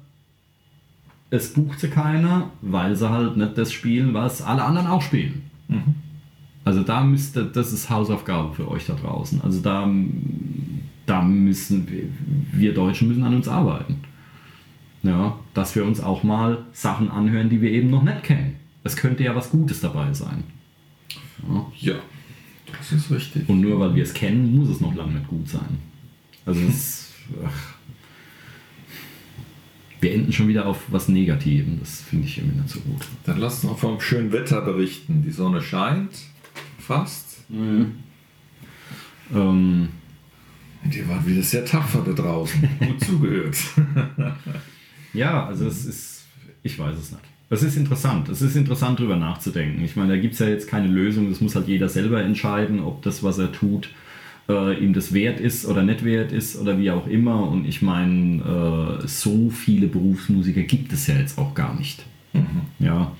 es bucht sie keiner, weil sie halt nicht das spielen, was alle anderen auch spielen. Also da müsste, das ist Hausaufgabe für euch da draußen. Also da, da müssen wir, wir Deutschen müssen an uns arbeiten. Ja, dass wir uns auch mal Sachen anhören, die wir eben noch nicht kennen. Es könnte ja was Gutes dabei sein. Ja. Ja, das ist richtig. Und nur weil wir es kennen, muss es noch lange nicht gut sein. Also es, ach. wir enden schon wieder auf was Negativem. Das finde ich irgendwie nicht so gut. Dann lass uns noch vom schönen Wetter berichten. Die Sonne scheint fast. Ähm, Die waren wieder sehr tapfer da draußen. Gut zugehört. Ja, also es ist, ich weiß es nicht. Es ist interessant. Es ist interessant, darüber nachzudenken. Ich meine, da gibt es ja jetzt keine Lösung. Das muss halt jeder selber entscheiden, ob das, was er tut, äh, ihm das wert ist oder nicht wert ist oder wie auch immer. Und ich meine, äh, so viele Berufsmusiker gibt es ja jetzt auch gar nicht. Ja.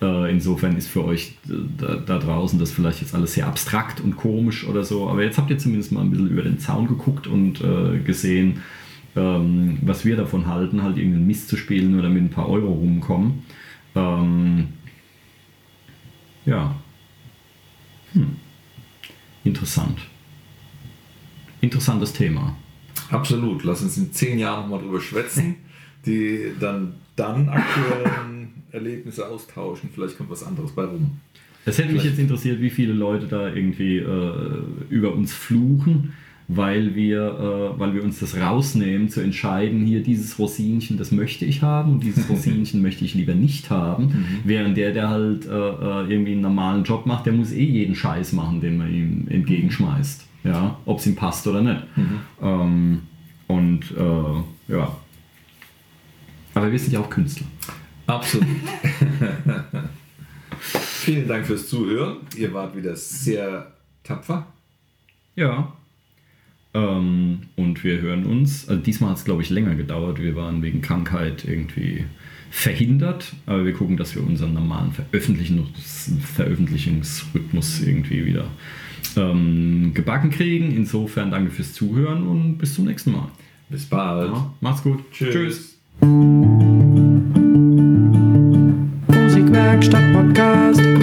Äh, insofern ist für euch äh, da, da draußen das vielleicht jetzt alles sehr abstrakt und komisch oder so. Aber jetzt habt ihr zumindest mal ein bisschen über den Zaun geguckt und äh, gesehen, ähm, was wir davon halten, halt irgendeinen Mist zu spielen oder mit ein paar Euro rumkommen. Ähm, ja. Hm. Interessant. Interessantes Thema. Absolut. Lass uns in zehn Jahren nochmal drüber schwätzen, die dann, dann aktuellen Erlebnisse austauschen. Vielleicht kommt was anderes bei rum. Es hätte mich jetzt interessiert, wie viele Leute da irgendwie äh, über uns fluchen, weil wir, äh, weil wir uns das rausnehmen, zu entscheiden, hier dieses Rosinchen, das möchte ich haben und dieses Rosinchen möchte ich lieber nicht haben. Während der, der halt äh, äh, irgendwie einen normalen Job macht, der muss eh jeden Scheiß machen, den man ihm entgegenschmeißt. Ja, ob es ihm passt oder nicht. Ähm, und äh, ja. Aber wir sind ja auch Künstler. Absolut. Vielen Dank fürs Zuhören. Ihr wart wieder sehr tapfer. Ja. Ähm, und wir hören uns. Also diesmal hat es, glaube ich, länger gedauert. Wir waren wegen Krankheit irgendwie verhindert. Aber wir gucken, dass wir unseren normalen Veröffentlichungs Veröffentlichungsrhythmus irgendwie wieder ähm, gebacken kriegen. Insofern danke fürs Zuhören und bis zum nächsten Mal. Bis bald. Ja, macht's gut. Tschüss. Musikwerkstatt Podcast.